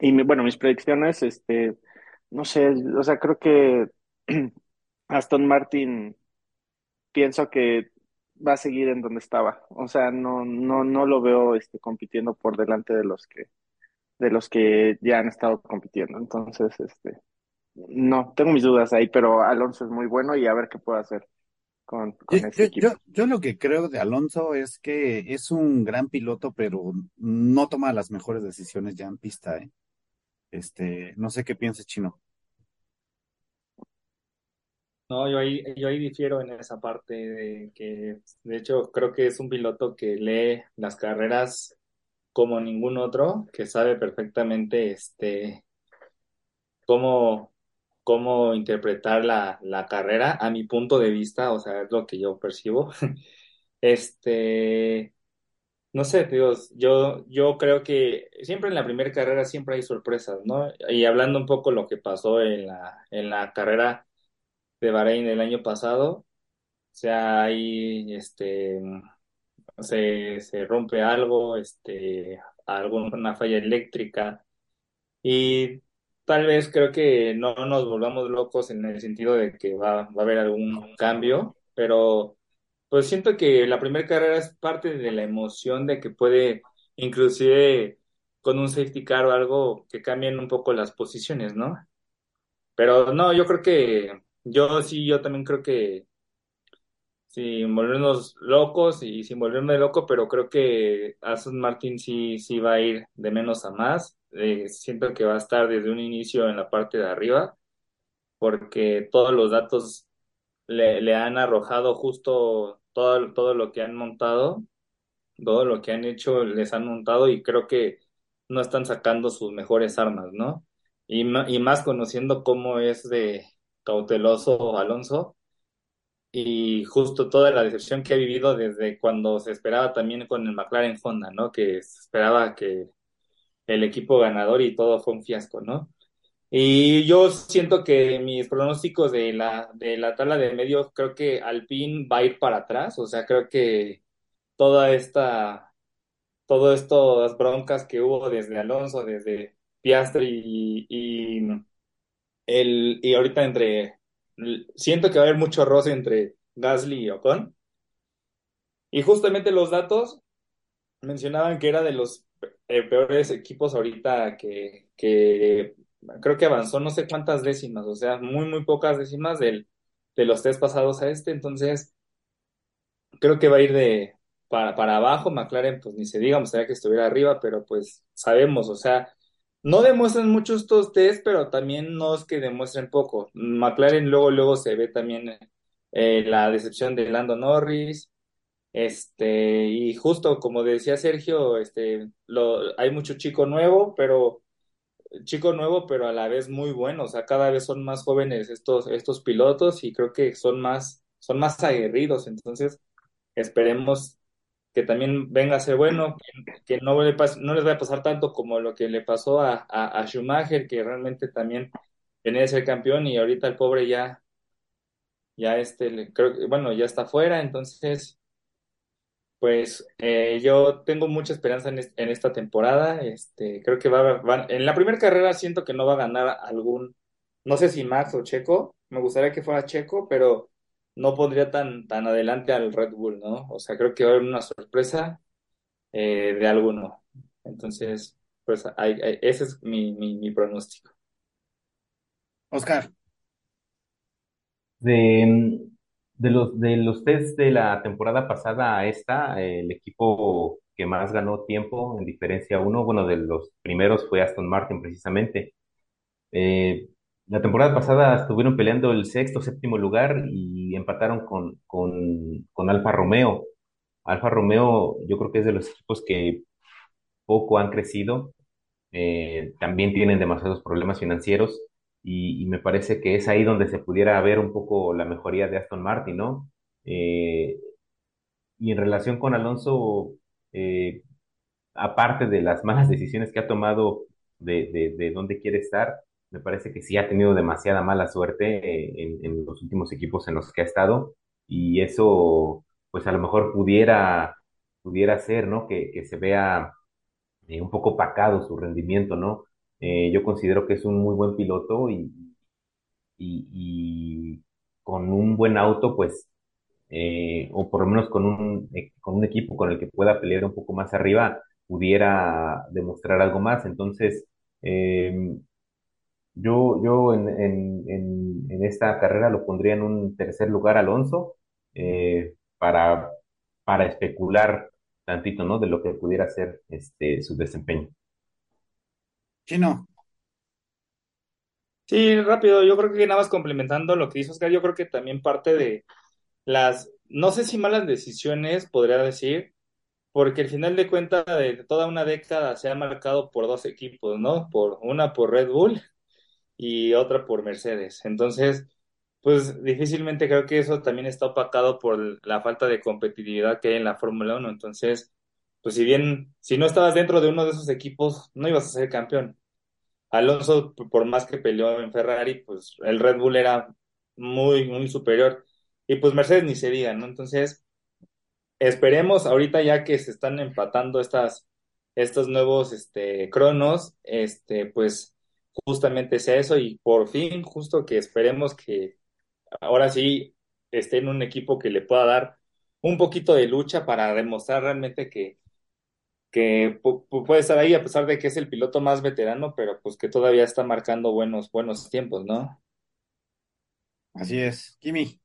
Y bueno, mis predicciones, este, no sé, o sea, creo que <clears throat> Aston Martin pienso que va a seguir en donde estaba. O sea, no, no, no lo veo este, compitiendo por delante de los que, de los que ya han estado compitiendo. Entonces, este, no, tengo mis dudas ahí, pero Alonso es muy bueno y a ver qué puede hacer con, con yo, equipo. Yo, yo, lo que creo de Alonso es que es un gran piloto, pero no toma las mejores decisiones ya en pista, ¿eh? Este, no sé qué piensas, Chino. No, yo ahí, yo ahí difiero en esa parte de que, de hecho, creo que es un piloto que lee las carreras como ningún otro, que sabe perfectamente este, cómo, cómo interpretar la, la carrera, a mi punto de vista, o sea, es lo que yo percibo. <laughs> Este, no sé, Dios, yo, yo creo que siempre en la primera carrera siempre hay sorpresas, ¿no? Y hablando un poco lo que pasó en la, en la carrera de Bahrein el año pasado. O sea, ahí este, se, se rompe algo, este, alguna falla eléctrica. Y tal vez creo que no nos volvamos locos en el sentido de que va, va a haber algún cambio, pero pues siento que la primera carrera es parte de la emoción de que puede, inclusive con un safety car o algo, que cambien un poco las posiciones, ¿no? Pero no, yo creo que yo sí, yo también creo que sin volvernos locos y sin volverme loco, pero creo que Aston Martin sí, sí va a ir de menos a más. Eh, siento que va a estar desde un inicio en la parte de arriba, porque todos los datos le, le han arrojado justo todo, todo lo que han montado, todo lo que han hecho les han montado y creo que no están sacando sus mejores armas, ¿no? Y, y más conociendo cómo es de cauteloso Alonso y justo toda la decepción que ha vivido desde cuando se esperaba también con el McLaren Honda, ¿no? Que se esperaba que el equipo ganador y todo fue un fiasco, ¿no? Y yo siento que mis pronósticos de la, de la tabla de medio, creo que Alpine va a ir para atrás, o sea, creo que toda esta, todo estas broncas que hubo desde Alonso, desde Piastri y el, y ahorita entre, siento que va a haber mucho roce entre Gasly y Ocon. Y justamente los datos mencionaban que era de los eh, peores equipos ahorita que, que creo que avanzó no sé cuántas décimas, o sea, muy, muy pocas décimas del, de los tres pasados a este, entonces creo que va a ir de para, para abajo, McLaren pues ni se diga, me gustaría que estuviera arriba, pero pues sabemos, o sea, no demuestran mucho estos test, pero también no es que demuestren poco. McLaren luego, luego se ve también eh, la decepción de Lando Norris. Este, y justo como decía Sergio, este, lo, hay mucho chico nuevo, pero chico nuevo, pero a la vez muy bueno. O sea, cada vez son más jóvenes estos, estos pilotos y creo que son más, son más aguerridos. Entonces, esperemos que también venga a ser bueno, que, no, le les va a pasar tanto como lo que le pasó a, a, Schumacher, que realmente también venía de ser campeón y ahorita el pobre ya, ya este, bueno, ya está fuera, entonces, Pues eh, yo tengo mucha esperanza en, en, esta temporada. Este, creo que va, va, en la primera carrera siento que no va a ganar algún, no sé si Max o Checo. Me gustaría que fuera Checo, pero no pondría tan, tan adelante al Red Bull, ¿no? O sea, creo que va a haber una sorpresa eh, de alguno. Entonces, pues hay, hay, ese es mi, mi, mi pronóstico. Oscar. De, de los, de los test de la temporada pasada a esta, el equipo que más ganó tiempo en diferencia uno, bueno, de los primeros fue Aston Martin precisamente. Eh, la temporada pasada estuvieron peleando el sexto, séptimo lugar y empataron con, con, con Alfa Romeo. Alfa Romeo yo creo que es de los equipos que poco han crecido, eh, también tienen demasiados problemas financieros y, me parece que es ahí donde se pudiera ver un poco la mejoría de Aston Martin, ¿no? Eh, y en relación con Alonso, eh, aparte de las malas <laughs> decisiones que ha tomado de, de, de dónde quiere estar, me parece que sí ha tenido demasiada mala suerte en, en, los últimos equipos en los que ha estado y eso pues a lo mejor pudiera, pudiera ser, ¿no? Que, que se vea eh, un poco pacado su rendimiento, ¿no? Eh, yo considero que es un muy buen piloto y, y, con un buen auto, pues, eh, o por lo menos con un, eh, con un equipo con el que pueda pelear un poco más arriba, pudiera demostrar algo más. Entonces, eh, yo, yo en, en, en, esta carrera lo pondría en un tercer lugar Alonso eh, para, para especular tantito, ¿no? De lo que pudiera ser este, su desempeño. Chino. Sí, rápido, yo creo que nada más complementando lo que dice Oscar, yo creo que también parte de las, no sé si malas decisiones, podría decir, porque al final de cuentas de toda una década se ha marcado por dos equipos, ¿no? Por una por Red Bull y otra por Mercedes. Entonces, pues difícilmente creo que eso también está opacado por la falta de competitividad que hay en la Fórmula 1. Entonces, pues si bien, si no estabas dentro de uno de esos equipos, no ibas a ser campeón. Alonso, por más que peleó en Ferrari, pues el Red Bull era muy, muy superior. Y pues Mercedes ni se diga, ¿no? Entonces, esperemos ahorita ya que se están empatando estas, estos nuevos este, cronos, este, pues justamente sea eso y por fin justo que esperemos que ahora sí esté en un equipo que le pueda dar un poquito de lucha para demostrar realmente que, que puede estar ahí a pesar de que es el piloto más veterano, pero pues que todavía está marcando buenos, buenos tiempos, ¿no? Así es. Kimi.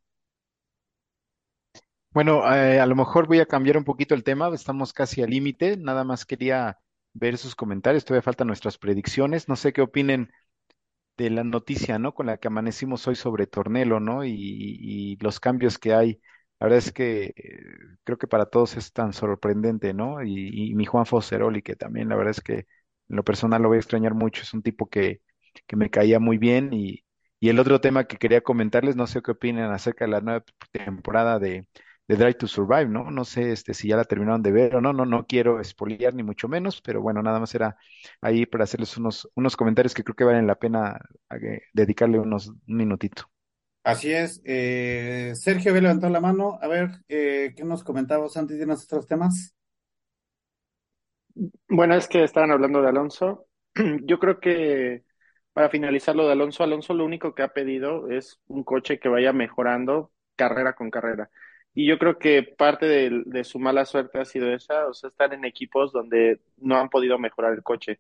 Bueno, eh, a lo mejor voy a cambiar un poquito el tema, estamos casi al límite, nada más quería ver sus comentarios, todavía faltan nuestras predicciones, no sé qué opinen de la noticia, ¿no? Con la que amanecimos hoy sobre Tornelo, ¿no? Y, y los cambios que hay. La verdad es que eh, creo que para todos es tan sorprendente, ¿no? Y, y mi Juan Foseroli, que también la verdad es que en lo personal lo voy a extrañar mucho, es un tipo que, que me caía muy bien. Y, y el otro tema que quería comentarles, no sé qué opinan acerca de la nueva temporada de, de Drive to Survive, ¿no? No sé este, si ya la terminaron de ver o no, no, no quiero espoliar ni mucho menos, pero bueno, nada más era ahí para hacerles unos, unos comentarios que creo que valen la pena eh, dedicarle unos un minutito. Así es. Eh, Sergio había levantado la mano. A ver, eh, ¿qué nos comentabas antes de nuestros temas? Bueno, es que estaban hablando de Alonso. <clears throat> Yo creo que para finalizar lo de Alonso, Alonso lo único que ha pedido es un coche que vaya mejorando carrera con carrera. Y yo creo que parte de, su mala suerte ha sido esa, o sea, estar en equipos donde no han podido mejorar el coche.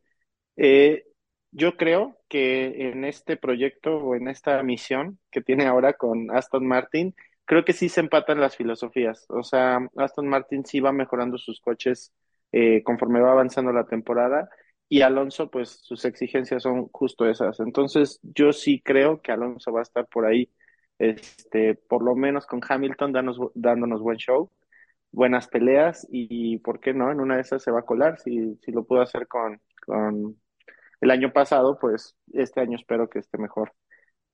Eh, yo creo que en este proyecto o en esta misión que tiene ahora con Aston Martin, creo que sí se empatan las filosofías. O sea, Aston Martin sí va mejorando sus coches eh, conforme va avanzando la temporada y Alonso, pues sus exigencias son justo esas. Entonces, yo sí creo que Alonso va a estar por ahí este, por lo menos con Hamilton dándonos buen show, buenas peleas y, ¿por qué no? En una de esas se va a colar, si, si lo pudo hacer con, con el año pasado, pues este año espero que esté mejor.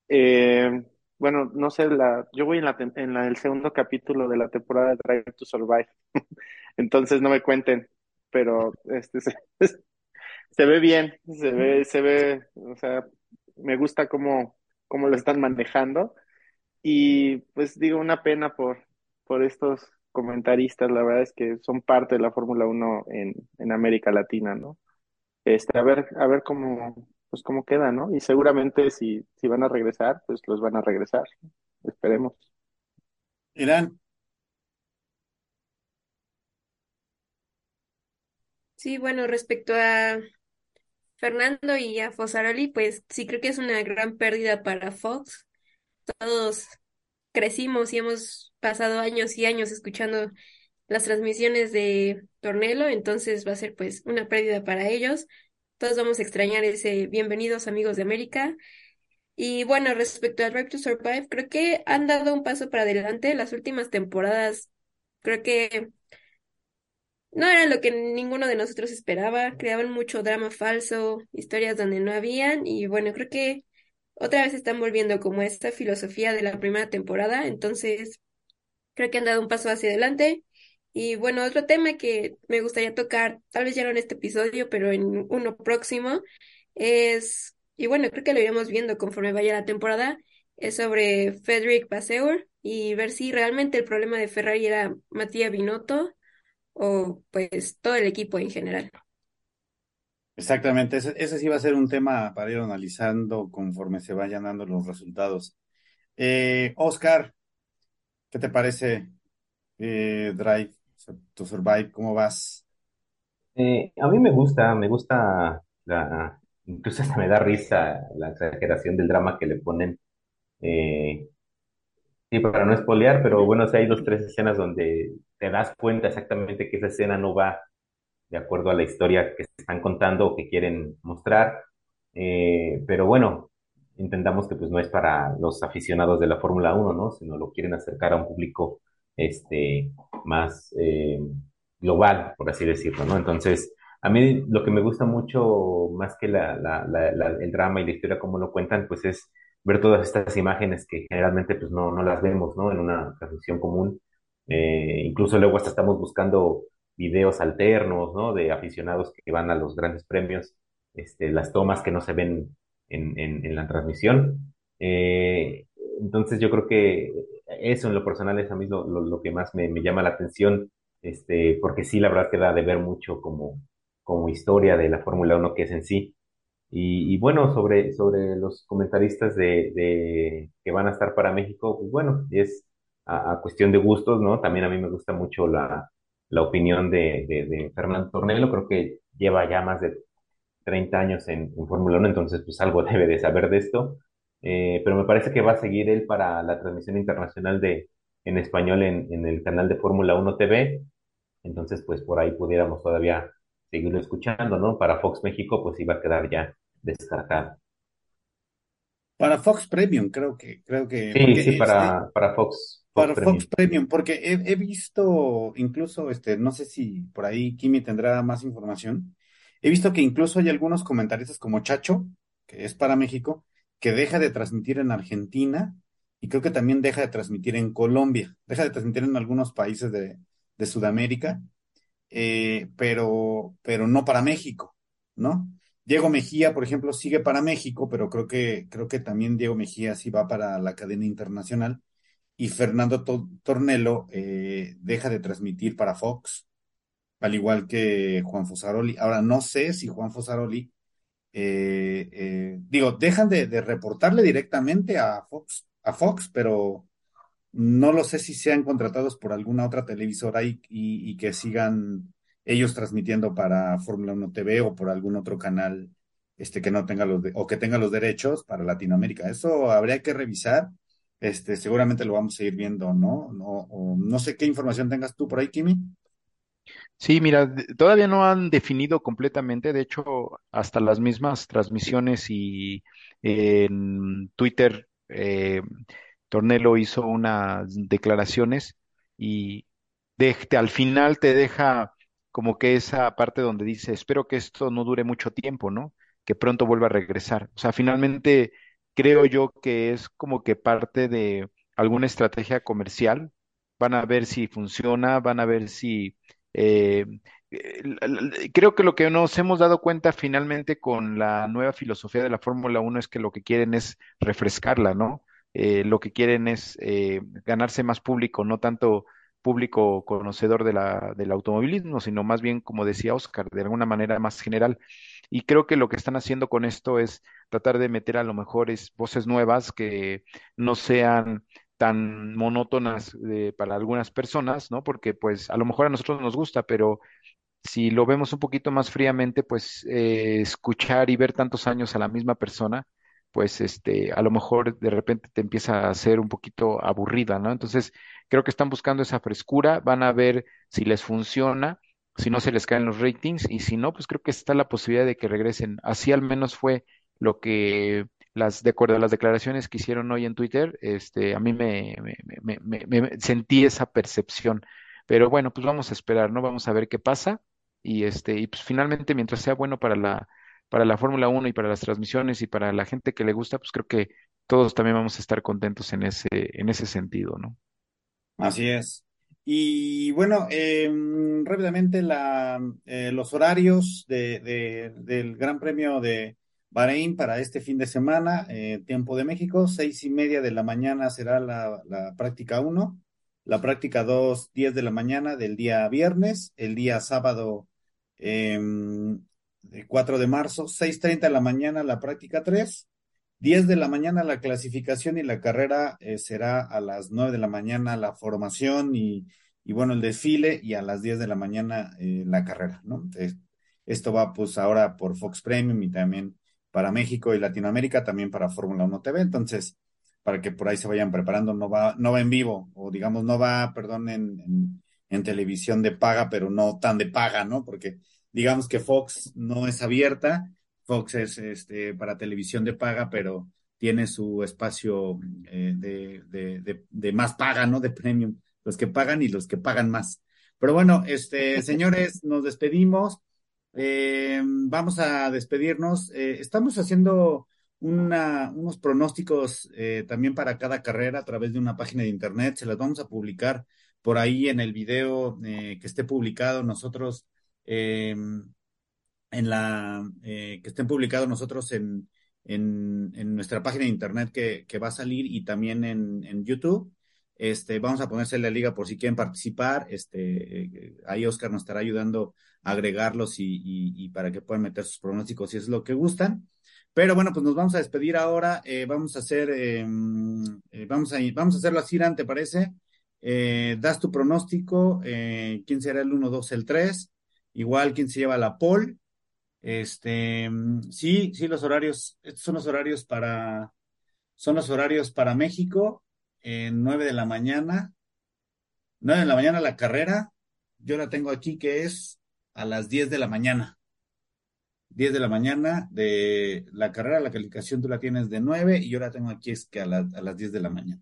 Eh, bueno, no sé, la, yo voy en, la, en la, el segundo capítulo de la temporada de Drive to Survive, <laughs> entonces no me cuenten, pero este <laughs> se, se ve bien, se ve, se ve, o sea, me gusta cómo, cómo lo están manejando y pues digo, una pena por, por estos comentaristas, la verdad es que son parte de la Fórmula Uno en, en América Latina, ¿no? Este, a ver, a ver cómo, pues cómo queda, ¿no? Y seguramente si, si van a regresar, pues los van a regresar. Esperemos. Irán, Sí, bueno, respecto a Fernando y a Fosaroli, pues sí creo que es una gran pérdida para Fox. Todos crecimos y hemos pasado años y años escuchando las transmisiones de Tornelo, entonces va a ser pues una pérdida para ellos. Todos vamos a extrañar ese bienvenidos amigos de América. Y bueno, respecto a Drive to Survive, creo que han dado un paso para adelante. Las últimas temporadas creo que no era lo que ninguno de nosotros esperaba. Creaban mucho drama falso, historias donde no habían. Y bueno, creo que otra vez están volviendo como esta filosofía de la primera temporada. Entonces, creo que han dado un paso hacia adelante. Y bueno, otro tema que me gustaría tocar, tal vez ya no en este episodio, pero en uno próximo, es, y bueno, creo que lo iremos viendo conforme vaya la temporada, es sobre Frederick Vasseur y ver si realmente el problema de Ferrari era Matías Binotto o pues todo el equipo en general. Exactamente, ese, ese sí va a ser un tema para ir analizando conforme se vayan dando los resultados. Eh, Oscar, ¿qué te parece eh, Drive to Survive? ¿Cómo vas? Eh, a mí me gusta, me gusta la, incluso hasta me da risa la exageración del drama que le ponen. Eh, sí, para no espolear, pero bueno, sí hay dos, tres escenas donde te das cuenta exactamente que esa escena no va de acuerdo a la historia que están contando o que quieren mostrar. Eh, pero bueno, entendamos que pues no es para los aficionados de la Fórmula Uno, ¿no? Sino lo quieren acercar a un público este, más eh, global, por así decirlo, ¿no? Entonces, a mí lo que me gusta mucho, más que la, la- el drama y la historia como lo cuentan, pues es ver todas estas imágenes que generalmente pues no, no las vemos, ¿no? En una transmisión común. Eh, incluso luego hasta estamos buscando videos alternos, ¿no? De aficionados que van a los grandes premios, este, las tomas que no se ven en, en, en la transmisión. Eh, entonces yo creo que eso en lo personal es a mí lo, lo, lo que más me, me llama la atención, este, porque sí, la verdad queda de ver mucho como, como historia de la Fórmula Uno que es en sí. Y, y bueno, sobre, sobre los comentaristas de, de que van a estar para México, pues bueno, es a, a cuestión de gustos, ¿no? También a mí me gusta mucho la, la opinión de, de, de Fernando Tornello, creo que lleva ya más de 30 años en, en Fórmula Uno entonces pues algo <laughs> debe de saber de esto. Eh, pero me parece que va a seguir él para la transmisión internacional de, en español en, en el canal de Fórmula Uno TV. Entonces, pues por ahí pudiéramos todavía seguirlo escuchando, ¿no? Para Fox México, pues iba a quedar ya descartado. Para Fox Premium, creo que, creo que, Sí, sí, este, para, para Fox, Fox para Premium. Fox Premium, porque he, he visto incluso, este, no sé si por ahí Kimi tendrá más información. He visto que incluso hay algunos comentaristas como Chacho, que es para México, que deja de transmitir en Argentina y creo que también deja de transmitir en Colombia, deja de transmitir en algunos países de, de Sudamérica, eh, pero, pero no para México, ¿no? Diego Mejía, por ejemplo, sigue para México, pero creo que, creo que también Diego Mejía sí va para la cadena internacional y Fernando To- Tornelo eh, deja de transmitir para Fox, al igual que Juan Fosaroli. Ahora, no sé si Juan Fosaroli, eh, eh, digo, dejan de, reportarle directamente a Fox, a Fox, pero no lo sé si sean contratados por alguna otra televisora y, que sigan ellos transmitiendo para Fórmula Uno TV o por algún otro canal este, que no tenga los de- o que tenga los derechos para Latinoamérica. Eso habría que revisar. Este, seguramente lo vamos a ir viendo, ¿no? No, o no sé qué información tengas tú por ahí, Kimi. Sí, mira, todavía no han definido completamente, de hecho, hasta las mismas transmisiones y en Twitter, eh, Tornelo hizo unas declaraciones y de- al final te deja como que esa parte donde dice, espero que esto no dure mucho tiempo, ¿no? Que pronto vuelva a regresar. O sea, finalmente creo yo que es como que parte de alguna estrategia comercial. Van a ver si funciona, van a ver si eh, eh, creo que lo que nos hemos dado cuenta finalmente con la nueva filosofía de la Fórmula Uno es que lo que quieren es refrescarla, ¿no? Eh, lo que quieren es eh, ganarse más público, no tanto público conocedor de la, del automovilismo, sino más bien, como decía Oscar, de alguna manera más general. Y creo que lo que están haciendo con esto es tratar de meter a lo mejor es voces nuevas que no sean tan monótonas para algunas personas, ¿no? Porque pues a lo mejor a nosotros nos gusta, pero si lo vemos un poquito más fríamente, pues eh, escuchar y ver tantos años a la misma persona, pues este, a lo mejor de repente te empieza a ser un poquito aburrida, ¿no? Entonces, creo que están buscando esa frescura, van a ver si les funciona, si no se les caen los ratings, y si no, pues creo que está la posibilidad de que regresen. Así al menos fue lo que las, de acuerdo a las declaraciones que hicieron hoy en Twitter, este, a mí me, me, me, sentí esa percepción. Pero bueno, pues vamos a esperar, ¿no? Vamos a ver qué pasa. Y este, y pues finalmente, mientras sea bueno para la, para la Fórmula 1 y para las transmisiones y para la gente que le gusta, pues creo que todos también vamos a estar contentos en ese, en ese sentido, ¿no? Así es. Y bueno, eh, rápidamente la, eh, los horarios de, de, del Gran Premio de Bahrein para este fin de semana, eh, tiempo de México, seis y media de la mañana será la, la práctica 1, la práctica 2, 10 de la mañana del día viernes, el día sábado eh, 4 de marzo, 6.30 de la mañana la práctica 3, 10 de la mañana la clasificación y la carrera eh, será a las 9 de la mañana la formación y, y bueno, el desfile y a las 10 de la mañana eh, la carrera, ¿no? Entonces, esto va pues ahora por Fox Premium y también para México y Latinoamérica, también para Fórmula 1 TV, entonces para que por ahí se vayan preparando, no va, no va en vivo, o digamos, no va, perdón, en, televisión de paga, pero no tan de paga, ¿no? Porque digamos que Fox no es abierta, Fox es este, para televisión de paga, pero tiene su espacio eh, de, de, de, más paga, ¿no? De premium, los que pagan y los que pagan más. Pero bueno, este, señores, nos despedimos. Eh, vamos a despedirnos. Eh, estamos haciendo una, unos pronósticos eh, también para cada carrera a través de una página de internet. Se las vamos a publicar por ahí en el video eh, que esté publicado. Nosotros eh, en la eh, que estén publicados nosotros en, en, nuestra página de internet que, va a salir y también en, YouTube. Este, vamos a ponerse en la liga por si quieren participar. Este, eh, ahí Oscar nos estará ayudando a agregarlos y, para que puedan meter sus pronósticos si es lo que gustan. Pero bueno, pues nos vamos a despedir ahora. Eh, vamos a hacer, em, eh, vamos a vamos a hacerlo así, ¿te parece? das tu pronóstico, quién será el 1, 2, el 3, igual quién se lleva la pole este, sí, sí, los horarios, estos son los horarios para, son los horarios para México, en nueve de la mañana, nueve de la mañana la carrera, yo la tengo aquí que es a las diez de la mañana. diez de la mañana de la carrera, la calificación tú la tienes de nueve y yo la tengo aquí es que a, la, a las diez de la mañana.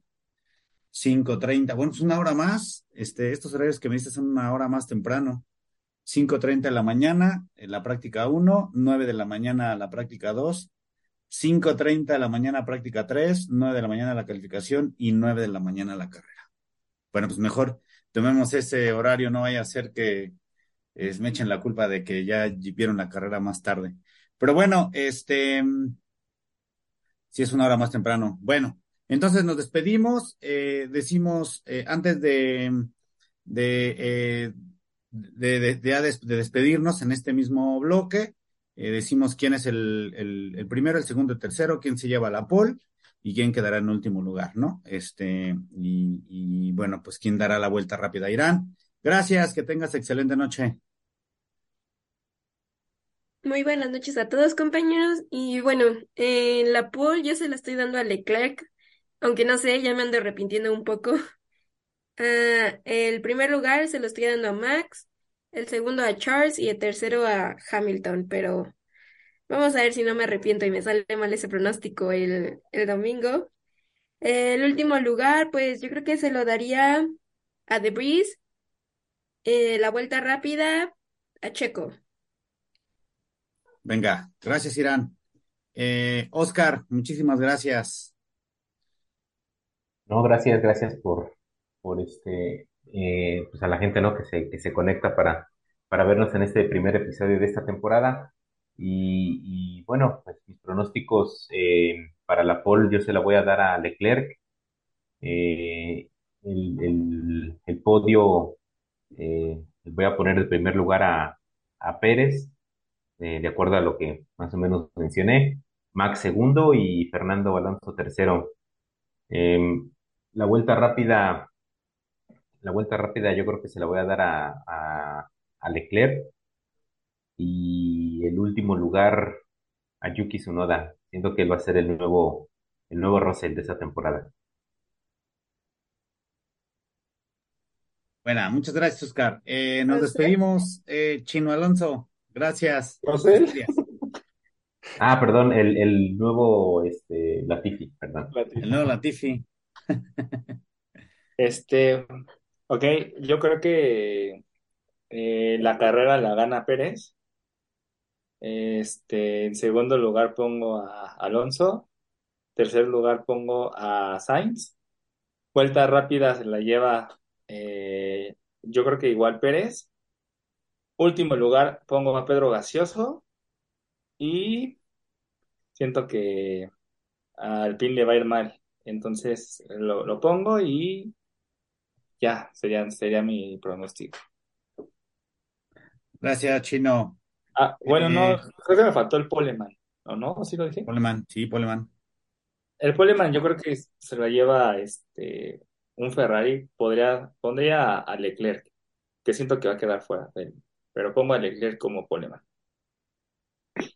cinco treinta bueno, es una hora más, este, estos horarios que me dices son una hora más temprano. 5.30 de la mañana en la práctica 1, 9 de la mañana la práctica 2, 5.30 de la mañana práctica 3, 9 de la mañana la calificación y 9 de la mañana la carrera. Bueno, pues mejor tomemos ese horario, no vaya a ser que eh, me echen la culpa de que ya vieron la carrera más tarde. Pero bueno, este, si es una hora más temprano. Bueno, entonces nos despedimos, eh, decimos eh, antes de, de, de, de, despedirnos en este mismo bloque. Eh, decimos quién es el, el, primero, el segundo, el tercero, quién se lleva la pole y quién quedará en último lugar, ¿no? Este, y, bueno, pues quién dará la vuelta rápida a Irán. Gracias, que tengas excelente noche. Muy buenas noches a todos, compañeros. Y bueno, en la pole yo se la estoy dando a Leclerc, aunque no sé, ya me ando arrepintiendo un poco. Uh, <laughs> el primer lugar se lo estoy dando a Max, el segundo a Charles y el tercero a Hamilton, pero vamos a ver si no me arrepiento y me sale mal ese pronóstico el, el domingo. El último lugar, pues yo creo que se lo daría a The Breeze, eh, la vuelta rápida a Checo. Venga, gracias Irán. Eh, Oscar, muchísimas gracias. No, gracias, gracias por, por este, eh, pues a la gente, ¿no? Que se, que se conecta para, para vernos en este primer episodio de esta temporada. Y, bueno, pues mis pronósticos eh, para la pole yo se la voy a dar a Leclerc. Eh, el, el, podio, voy a poner el primer lugar a, a Pérez, de acuerdo a lo que más o menos mencioné, Max segundo y Fernando Alonso tercero. Em, la vuelta rápida, la vuelta rápida yo creo que se la voy a dar a, a, a Leclerc y el último lugar a Yuki Tsunoda. Siento que él va a ser el nuevo, el nuevo Russell de esa temporada. Bueno, muchas gracias, Oscar. Eh, nos despedimos, eh, Chino Alonso. Gracias. Ah, perdón, el, el nuevo este, Latifi, perdón. El nuevo Latifi. Este, ok, yo creo que eh, la carrera la gana Pérez. Este, en segundo lugar pongo a Alonso. Tercer lugar pongo a Sainz. Vuelta rápida se la lleva, eh, yo creo que igual Pérez. Último lugar pongo a Pedro Gaseoso. Y siento que al PIN le va a ir mal. Entonces lo, lo pongo y ya, sería, sería mi pronóstico. Gracias, Chino. Ah, bueno, no, eh, creo que me faltó el Poleman, ¿o no? ¿Sí lo dije? Poleman, sí, Poleman. El Poleman yo creo que se lo lleva este un Ferrari, podría, pondría a Leclerc, que siento que va a quedar fuera, pero pongo a Leclerc como Poleman.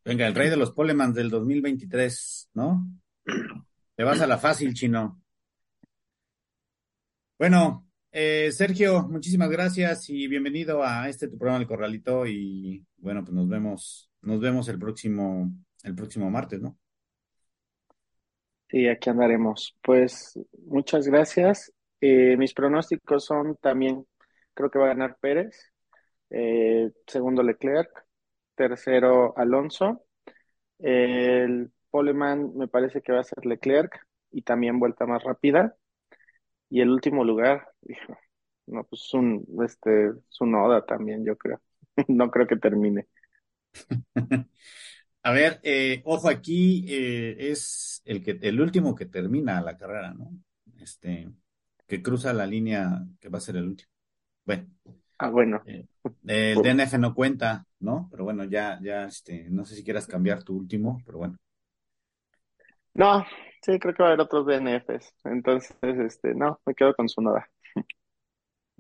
Venga, el rey de los Polemans del 2023, ¿no? Te vas a la fácil, chino. Bueno, eh, Sergio, muchísimas gracias y bienvenido a este tu programa El Corralito y bueno, pues nos vemos, nos vemos el próximo, el próximo martes, ¿no? Sí, aquí andaremos. Pues muchas gracias. Eh, mis pronósticos son también, creo que va a ganar Pérez, eh, segundo Leclerc, tercero Alonso, el Poleman me parece que va a ser Leclerc y también vuelta más rápida. Y el último lugar, no, pues un, este, su Noda también, yo creo. <laughs> no creo que termine. <laughs> A ver, eh, ojo aquí, eh, es el que, el último que termina la carrera, ¿no? Este, que cruza la línea que va a ser el último. Bueno. Ah, bueno. Eh, el DNF no cuenta, ¿no? Pero bueno, ya, ya, este, no sé si quieras cambiar tu último, pero bueno. No, Sí, creo que va a haber otros DNFs. Entonces, este, no, me quedo con su nada.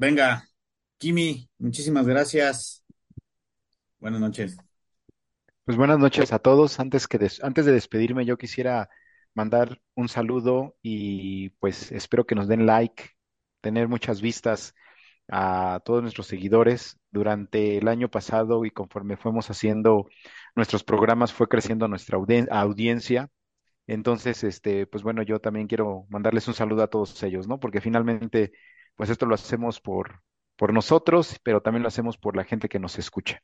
Venga, Kimi, muchísimas gracias. Buenas noches. Pues buenas noches a todos. Antes que antes de despedirme, yo quisiera mandar un saludo y pues espero que nos den like, tener muchas vistas a todos nuestros seguidores. Durante el año pasado y conforme fuimos haciendo nuestros programas, fue creciendo nuestra audiencia entonces, este, pues bueno, yo también quiero mandarles un saludo a todos ellos, ¿no? Porque finalmente, pues esto lo hacemos por, por nosotros, pero también lo hacemos por la gente que nos escucha.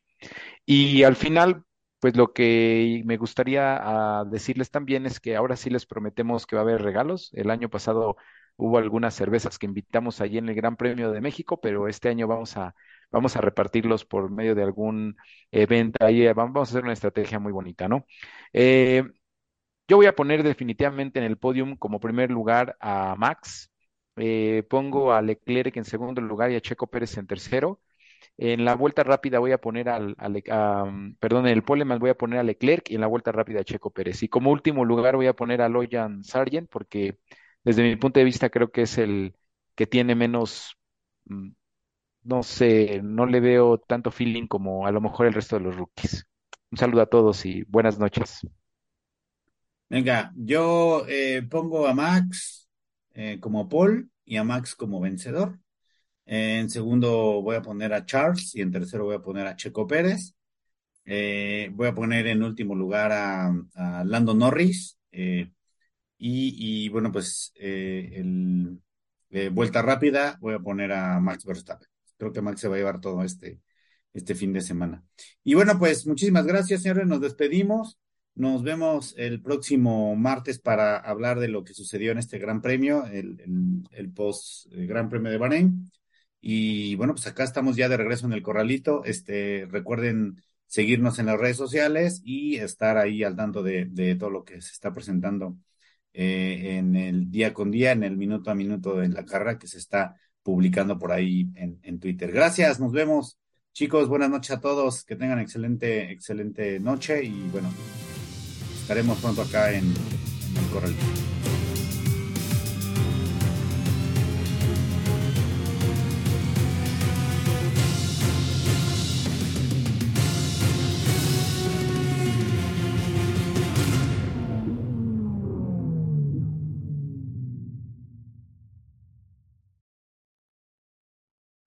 Y al final, pues lo que me gustaría ah, decirles también es que ahora sí les prometemos que va a haber regalos. El año pasado hubo algunas cervezas que invitamos allí en el Gran Premio de México, pero este año vamos a, vamos a repartirlos por medio de algún evento. Ahí vamos a hacer una estrategia muy bonita, ¿no? Eh, yo voy a poner definitivamente en el podium como primer lugar a Max. Eh, pongo a Leclerc en segundo lugar y a Checo Pérez en tercero. En la vuelta rápida voy a poner al, perdón, en el poleman voy a poner a Leclerc y en la vuelta rápida a Checo Pérez. Y como último lugar voy a poner a Loyan Sargent porque desde mi punto de vista creo que es el que tiene menos, mm, no sé, no le veo tanto feeling como a lo mejor el resto de los rookies. Un saludo a todos y buenas noches. Venga, yo eh, pongo a Max eh, como Paul y a Max como vencedor. en segundo voy a poner a Charles y en tercero voy a poner a Checo Pérez. Eh, voy a poner en último lugar a, Lando Norris. y, bueno, pues el vuelta rápida voy a poner a Max Verstappen. Creo que Max se va a llevar todo este, este fin de semana. Y bueno, pues muchísimas gracias, señores. Nos despedimos. Nos vemos el próximo martes para hablar de lo que sucedió en este Gran Premio, el, el, post eh, Gran Premio de Bahrein. Y bueno, pues acá estamos ya de regreso en el corralito. Este, recuerden seguirnos en las redes sociales y estar ahí al tanto de, de todo lo que se está presentando eh, en el día con día, en el minuto a minuto de la carrera que se está publicando por ahí en, en Twitter. Gracias, nos vemos. Chicos, buenas noches a todos, que tengan excelente, excelente noche y bueno, estaremos pronto acá en, el correo.